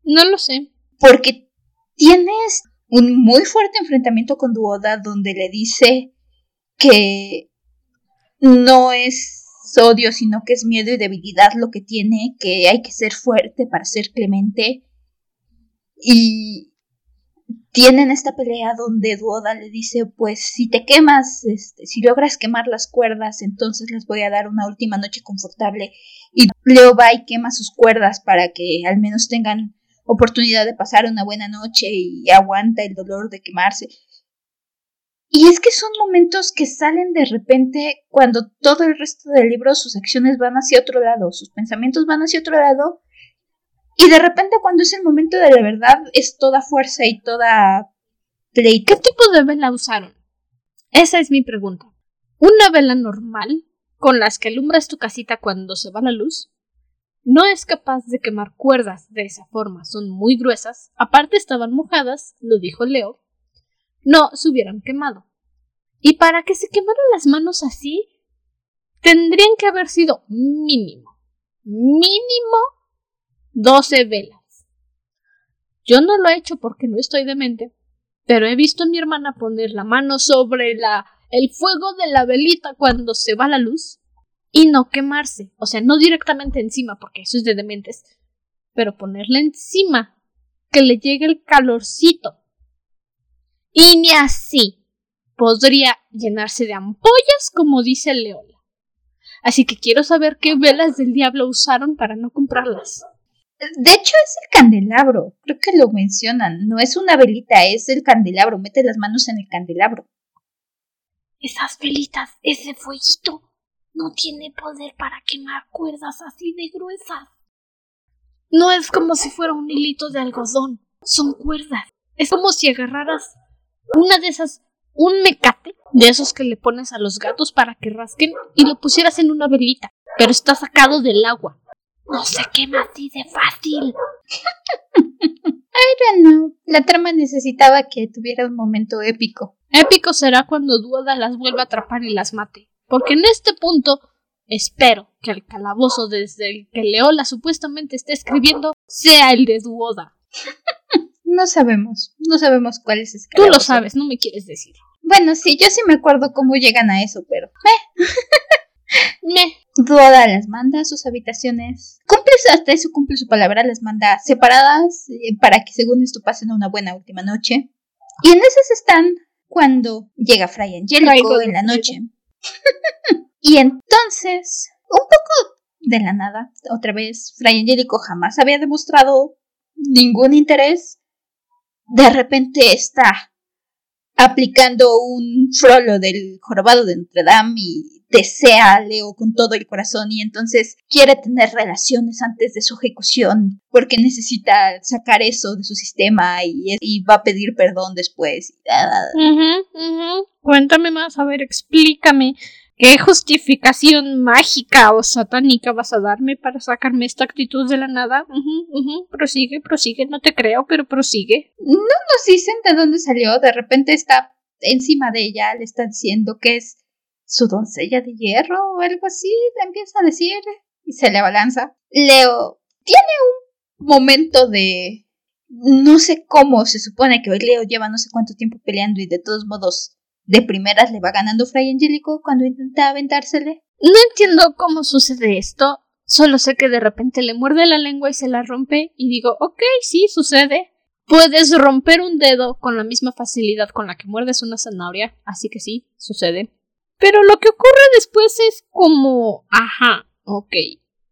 No lo sé. Porque tienes un muy fuerte enfrentamiento con Duoda donde le dice que no es odio, sino que es miedo y debilidad lo que tiene, que hay que ser fuerte para ser clemente. Y tienen esta pelea donde Duoda le dice, pues si te quemas, este, si logras quemar las cuerdas, entonces les voy a dar una última noche confortable. Y Leo va y quema sus cuerdas para que al menos tengan oportunidad de pasar una buena noche y aguanta el dolor de quemarse. Y es que son momentos que salen de repente cuando todo el resto del libro sus acciones van hacia otro lado, sus pensamientos van hacia otro lado, y de repente cuando es el momento de la verdad es toda fuerza y toda play. ¿Qué tipo de vela usaron? Esa es mi pregunta. ¿Una vela normal, con las que alumbras tu casita cuando se va la luz? No es capaz de quemar cuerdas de esa forma, son muy gruesas, aparte estaban mojadas, lo dijo Leo, no se hubieran quemado. Y para que se quemaran las manos así, tendrían que haber sido mínimo, mínimo 12 velas. Yo no lo he hecho porque no estoy demente, pero he visto a mi hermana poner la mano sobre la el fuego de la velita cuando se va la luz y no quemarse, o sea, no directamente encima porque eso es de dementes, pero ponerla encima que le llegue el calorcito y ni así podría llenarse de ampollas como dice Leola. Así que quiero saber qué velas del diablo usaron para no comprarlas. De hecho es el candelabro, creo que lo mencionan, no es una velita, es el candelabro, mete las manos en el candelabro. Esas velitas, ese fueguito, no tiene poder para quemar cuerdas así de gruesas. No es como si fuera un hilito de algodón, son cuerdas. Es como si agarraras una de esas, un mecate de esos que le pones a los gatos para que rasquen y lo pusieras en una velita, pero está sacado del agua. No se quema así de fácil. I don't know. La trama necesitaba que tuviera un momento épico. Épico será cuando Duoda las vuelva a atrapar y las mate. Porque en este punto espero que el calabozo desde el que Leola supuestamente está escribiendo sea el de Duoda. No sabemos, no sabemos cuál es ese Tú lo sabes, no me quieres decir. Bueno, sí, yo sí me acuerdo cómo llegan a eso, pero... Eh. Me. Duoda las manda a sus habitaciones. Cumple hasta eso, cumple su palabra, las manda separadas eh, para que según esto pasen una buena última noche. Y en esas están cuando llega Fray Angelico en la noche. y entonces, un poco de la nada, otra vez, Fray Angelico jamás había demostrado ningún interés de repente está aplicando un frollo del jorobado de Notre Dame y desea a Leo con todo el corazón y entonces quiere tener relaciones antes de su ejecución porque necesita sacar eso de su sistema y, va a pedir perdón después. Cuéntame más, a ver, explícame. ¿Qué justificación mágica o satánica vas a darme para sacarme esta actitud de la nada? Prosigue, prosigue, no te creo, pero prosigue. No nos dicen de dónde salió, de repente está encima de ella, le está diciendo que es su doncella de hierro o algo así, le empieza a decir y se le abalanza. Leo tiene un momento de... No sé cómo, se supone que hoy Leo lleva no sé cuánto tiempo peleando y de todos modos de primeras le va ganando Fray Angélico cuando intenta aventársele. No entiendo cómo sucede esto. Solo sé que de repente le muerde la lengua y se la rompe y digo, ok, sí, sucede. Puedes romper un dedo con la misma facilidad con la que muerdes una zanahoria, así que sí, sucede. Pero lo que ocurre después es como, ajá, ok.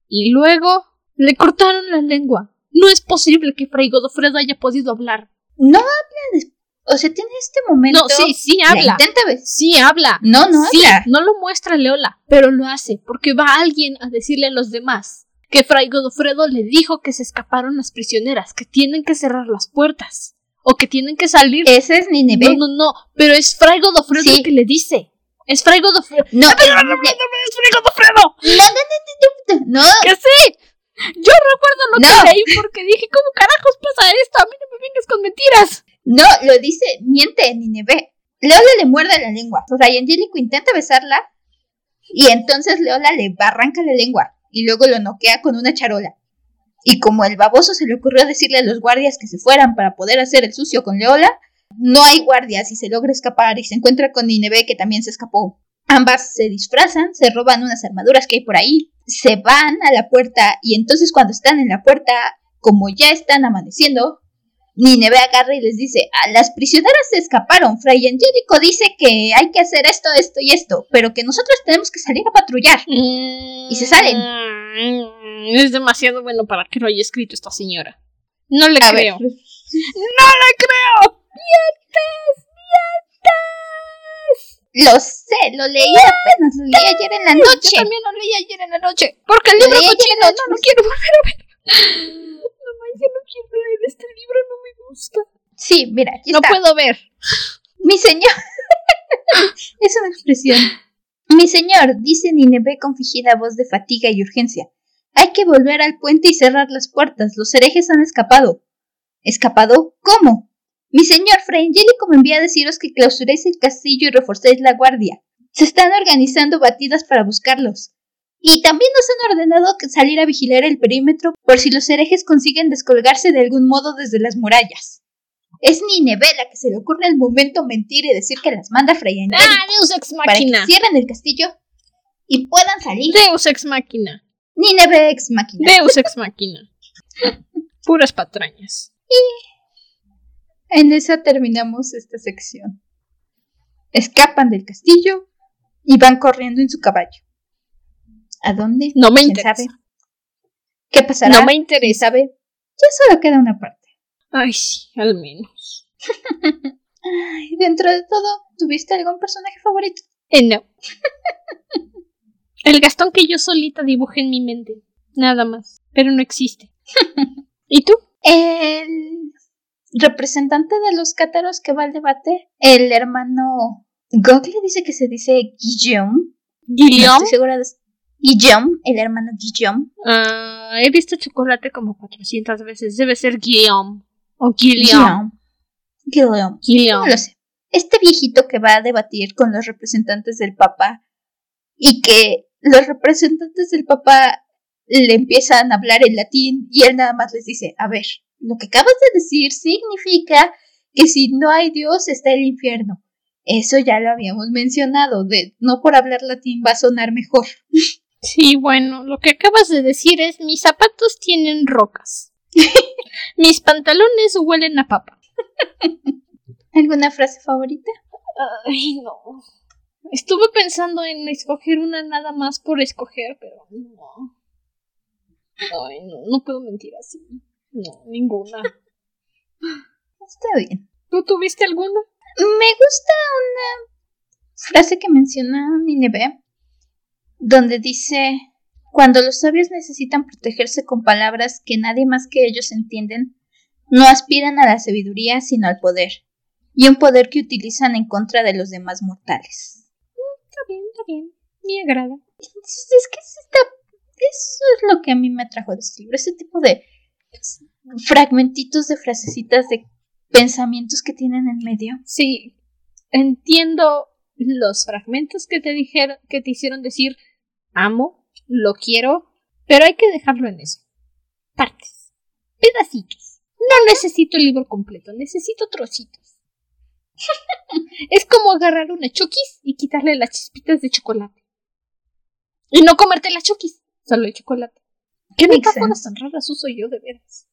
Y luego le cortaron la lengua. No es posible que Fray Godofredo haya podido hablar. No habla O sea, tiene este momento. No, sí, sí la habla. Intenta ver. Sí habla. No, no sí, habla. no lo muestra Leola, pero lo hace porque va alguien a decirle a los demás que Fray Godofredo le dijo que se escaparon las prisioneras, que tienen que cerrar las puertas o que tienen que salir. Ese es Nineveh. No, no, no, pero es Fray Godofredo Sí. el que le dice. Es Fray Godofredo. No, ¡Es es Fray Godofredo! No, no, no, no, no. ¡Que sí! Yo recuerdo lo No. que leí porque dije, ¿cómo carajos pasa esto? A mí no me vengas con mentiras. No, lo dice, miente Nineveh. Leola le muerde la lengua. O sea, y Angélico intenta besarla y entonces Leola le arranca la lengua y luego lo noquea con una charola. Y como el baboso se le ocurrió decirle a los guardias que se fueran para poder hacer el sucio con Leola, no hay guardias y se logra escapar y se encuentra con Nineveh que también se escapó. Ambas se disfrazan, se roban unas armaduras que hay por ahí, se van a la puerta y entonces cuando están en la puerta, como ya están amaneciendo, Nineveh agarra y les dice, a las prisioneras se escaparon, Fray Angélico dice que hay que hacer esto, esto y esto, pero que nosotros tenemos que salir a patrullar. Y se salen. Mm, Es demasiado bueno para que lo haya escrito esta señora. No le A creo. ver, ¡No le creo! lo sé, lo leí apenas, lo leí ayer en la Yo noche. también lo leí ayer en la noche. Porque el Lo libro cochino no lo quiero volver a ver. Quiero leer este libro, no me gusta. Sí, mira, aquí No está. puedo ver. Mi señor. es una expresión. Mi señor, dice Nineveh con fingida voz de fatiga y urgencia. Hay que volver al puente y cerrar las puertas. Los herejes han escapado. ¿Escapado? ¿Cómo? Mi señor, Fray Angélico me envía a deciros que clausuréis el castillo y reforcéis la guardia. Se están organizando batidas para buscarlos. Y también nos han ordenado salir a vigilar el perímetro por si los herejes consiguen descolgarse de algún modo desde las murallas. Es Nineveh la que se le ocurre al momento mentir y decir que las manda Angélico ¡Ah, Deus Ex para que cierren el castillo y puedan salir. Deus Ex Máquina. Nineveh ex máquina. Deus Ex Máquina. Puras patrañas. En esa terminamos esta sección. Escapan del castillo y van corriendo en su caballo. ¿A dónde? No me ¿Quién interesa. sabe? ¿Qué pasará? No me ¿Quién interesa. sabe? Ya solo queda una parte. Ay, sí, al menos. Ay, dentro de todo, ¿tuviste algún personaje favorito? Eh, no. El Gastón que yo solita dibujé en mi mente. Nada más. Pero no existe. ¿Y tú? El representante de los cátaros que va al debate, el hermano Google dice que se dice Guillaume. No ¿Guillaume? estoy segura de Guillaume, el hermano Guillaume. Ah, he visto chocolate como 400 veces. Debe ser Guillaume. O Guillaume. Guillaume. No Guillaume. lo sé. Este viejito que va a debatir con los representantes del Papa y que los representantes del Papa le empiezan a hablar en latín y él nada más les dice, a ver, lo que acabas de decir significa que si no hay Dios está el infierno. Eso ya lo habíamos mencionado, de no por hablar latín va a sonar mejor. Sí, bueno, lo que acabas de decir es mis zapatos tienen rocas. mis pantalones huelen a papa. ¿Alguna frase favorita? Ay, no. Estuve pensando en escoger una nada más por escoger, pero no. Ay, no, no puedo mentir así. No, ninguna. Está bien. ¿Tú tuviste alguna? Me gusta una frase que menciona Nineveh, donde dice, cuando los sabios necesitan protegerse con palabras que nadie más que ellos entienden, no aspiran a la sabiduría sino al poder, y un poder que utilizan en contra de los demás mortales. Está bien, está bien. Me agrada. Es, es que es esta- eso es lo que a mí me atrajo de este libro, ese tipo de fragmentitos de frasecitas de pensamientos que tienen en medio. Sí, entiendo los fragmentos que te dijeron, que te hicieron decir amo, lo quiero, pero hay que dejarlo en eso. Partes, pedacitos. No necesito el libro completo, necesito trocitos. es como agarrar una chokis y quitarle las chispitas de chocolate. Y no comerte las chokis, solo el chocolate. ¿Qué metáforas tan raras uso yo de veras?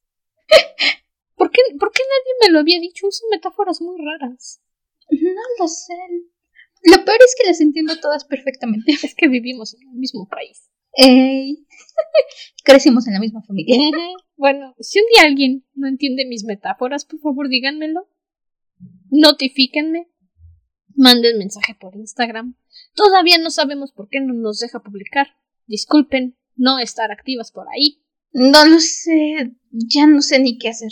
¿Por qué, ¿Por qué nadie me lo había dicho? Uso metáforas muy raras. No lo sé. Lo peor es que las entiendo todas perfectamente. Es que vivimos en el mismo país. Ey. Crecimos en la misma familia. Bueno, si un día alguien no entiende mis metáforas, por favor díganmelo. notifíquenme, manden mensaje por Instagram. Todavía no sabemos por qué no nos deja publicar. Disculpen no estar activas por ahí. No lo sé, ya no sé ni qué hacer.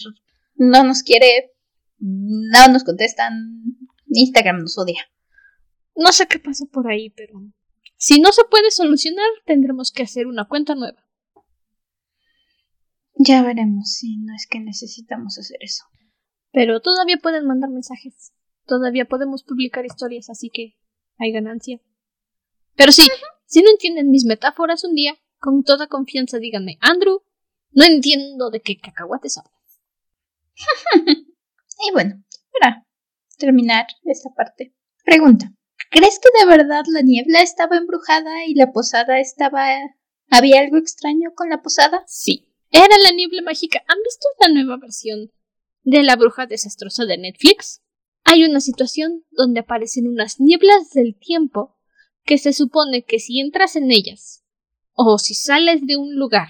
No nos quiere, no nos contestan. Instagram nos odia. No sé qué pasó por ahí, pero si no se puede solucionar, tendremos que hacer una cuenta nueva. Ya veremos si no es que necesitamos hacer eso. Pero todavía pueden mandar mensajes. Todavía podemos publicar historias, así que hay ganancia. Pero sí, si no entienden mis metáforas un día, con toda confianza díganme, Andrew, no entiendo de qué cacahuates hablas. y bueno, para terminar esta parte, pregunta. ¿Crees que de verdad la niebla estaba embrujada y la posada estaba... ¿Había algo extraño con la posada? Sí. Era la niebla mágica. ¿Han visto la nueva versión de la bruja desastrosa de Netflix? Hay una situación donde aparecen unas nieblas del tiempo que se supone que si entras en ellas o si sales de un lugar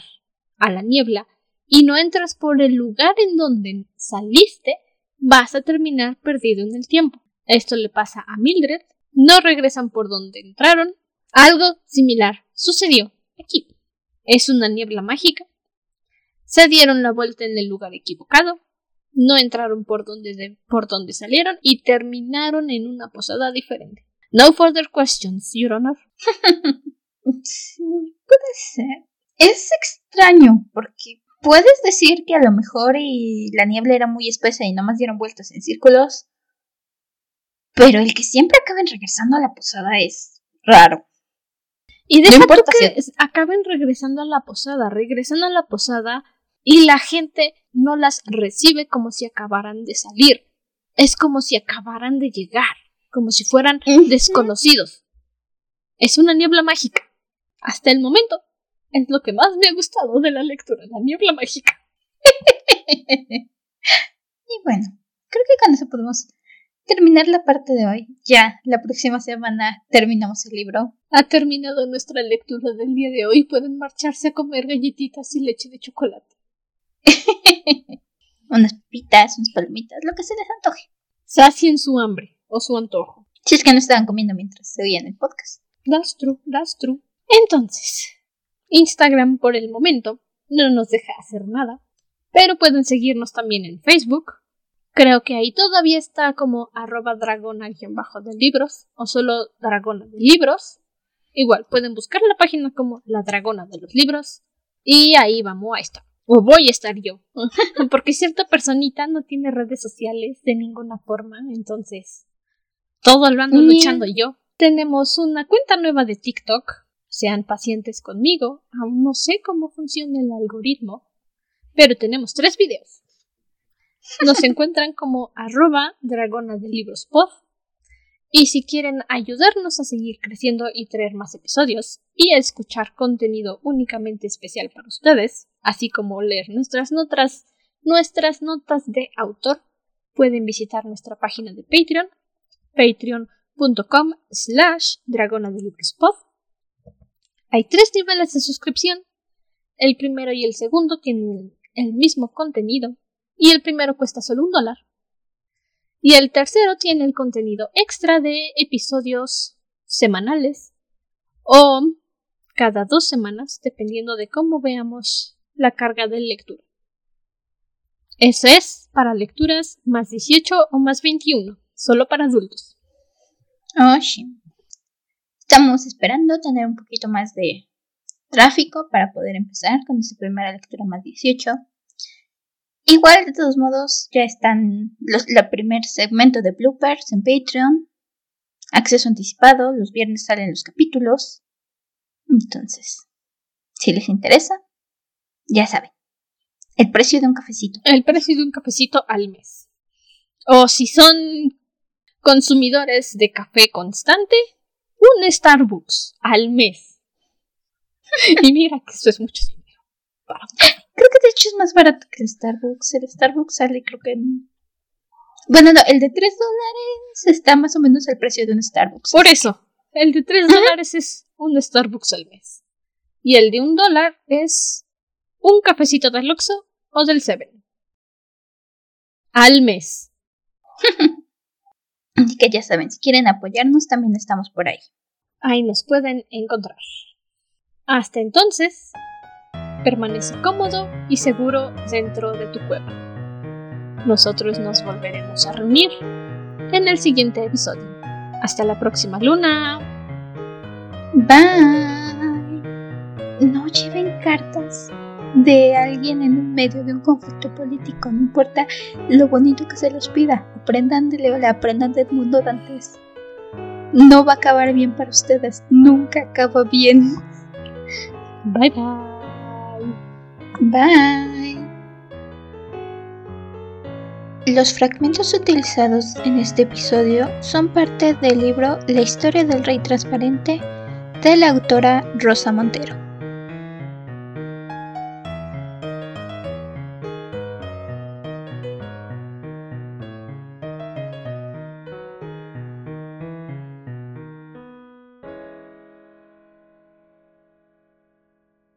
a la niebla y no entras por el lugar en donde saliste, vas a terminar perdido en el tiempo. Esto le pasa a Mildred, no regresan por donde entraron. Algo similar sucedió aquí. Es una niebla mágica. Se dieron la vuelta en el lugar equivocado. No entraron por donde, por donde salieron y terminaron en una posada diferente. No further questions, Your Honor. puede ser. Es extraño porque puedes decir que a lo mejor la niebla era muy espesa y nomás dieron vueltas en círculos pero el que siempre acaben regresando a la posada es raro. Y deja no que acaben regresando a la posada, regresan a la posada y la gente no las recibe como si acabaran de salir. Es como si acabaran de llegar, como si fueran desconocidos. Es una niebla mágica. Hasta el momento es lo que más me ha gustado de la lectura, la niebla mágica. y bueno, creo que con eso podemos terminar la parte de hoy. Ya, la próxima semana terminamos el libro. Ha terminado nuestra lectura del día de hoy. Pueden marcharse a comer galletitas y leche de chocolate. unas papitas, unas palomitas, lo que se les antoje. Sacien su hambre o su antojo. Si es que no estaban comiendo mientras se oían el podcast. That's true, that's true. Entonces, Instagram por el momento no nos deja hacer nada, pero pueden seguirnos también en Facebook, Creo que ahí todavía está como arroba dragona bajo de libros o solo dragona de libros. Igual pueden buscar la página como la dragona de los libros y ahí vamos a estar. O voy a estar yo. Porque cierta personita no tiene redes sociales de ninguna forma, entonces todo lo ando luchando yo. Tenemos una cuenta nueva de TikTok. Sean pacientes conmigo. Aún no sé cómo funciona el algoritmo. Pero tenemos tres videos. Nos encuentran como arroba dragona de libros pod. Y si quieren ayudarnos a seguir creciendo y traer más episodios y a escuchar contenido únicamente especial para ustedes, así como leer nuestras notas, nuestras notas de autor, pueden visitar nuestra página de Patreon, patreon.com slash dragona de libros pod. Hay tres niveles de suscripción. El primero y el segundo tienen el mismo contenido y el primero cuesta solo un dólar. Y el tercero tiene el contenido extra de episodios semanales o cada dos semanas, dependiendo de cómo veamos la carga de lectura. Eso es para lecturas más 18 o más 21, solo para adultos. Oh, sí. Estamos esperando tener un poquito más de tráfico para poder empezar con esa primera lectura más 18. Igual, de todos modos, ya están los la primer segmento de bloopers en Patreon. Acceso anticipado, los viernes salen los capítulos. Entonces, si les interesa, ya saben. El precio de un cafecito. El precio de un cafecito al mes. O si son consumidores de café constante, un Starbucks al mes. y mira que eso es mucho dinero para Creo que de hecho es más barato que el Starbucks. El Starbucks sale creo que en... Bueno, no, el de 3 dólares está más o menos el precio de un Starbucks. Por eso, el de 3 dólares es un Starbucks al mes. Y el de un dólar es un cafecito del Luxo o del Seven. Al mes. Así que ya saben, si quieren apoyarnos, también estamos por ahí. Ahí nos pueden encontrar. Hasta entonces, permanece cómodo y seguro dentro de tu cueva. Nosotros nos volveremos a reunir en el siguiente episodio. Hasta la próxima luna. Bye. No lleven cartas de alguien en medio de un conflicto político, no importa lo bonito que se los pida. Aprendan de Leola, aprendan del mundo Dantes. No va a acabar bien para ustedes, nunca acaba bien. Bye bye. Bye. Los fragmentos utilizados en este episodio son parte del libro La historia del rey transparente de la autora Rosa Montero.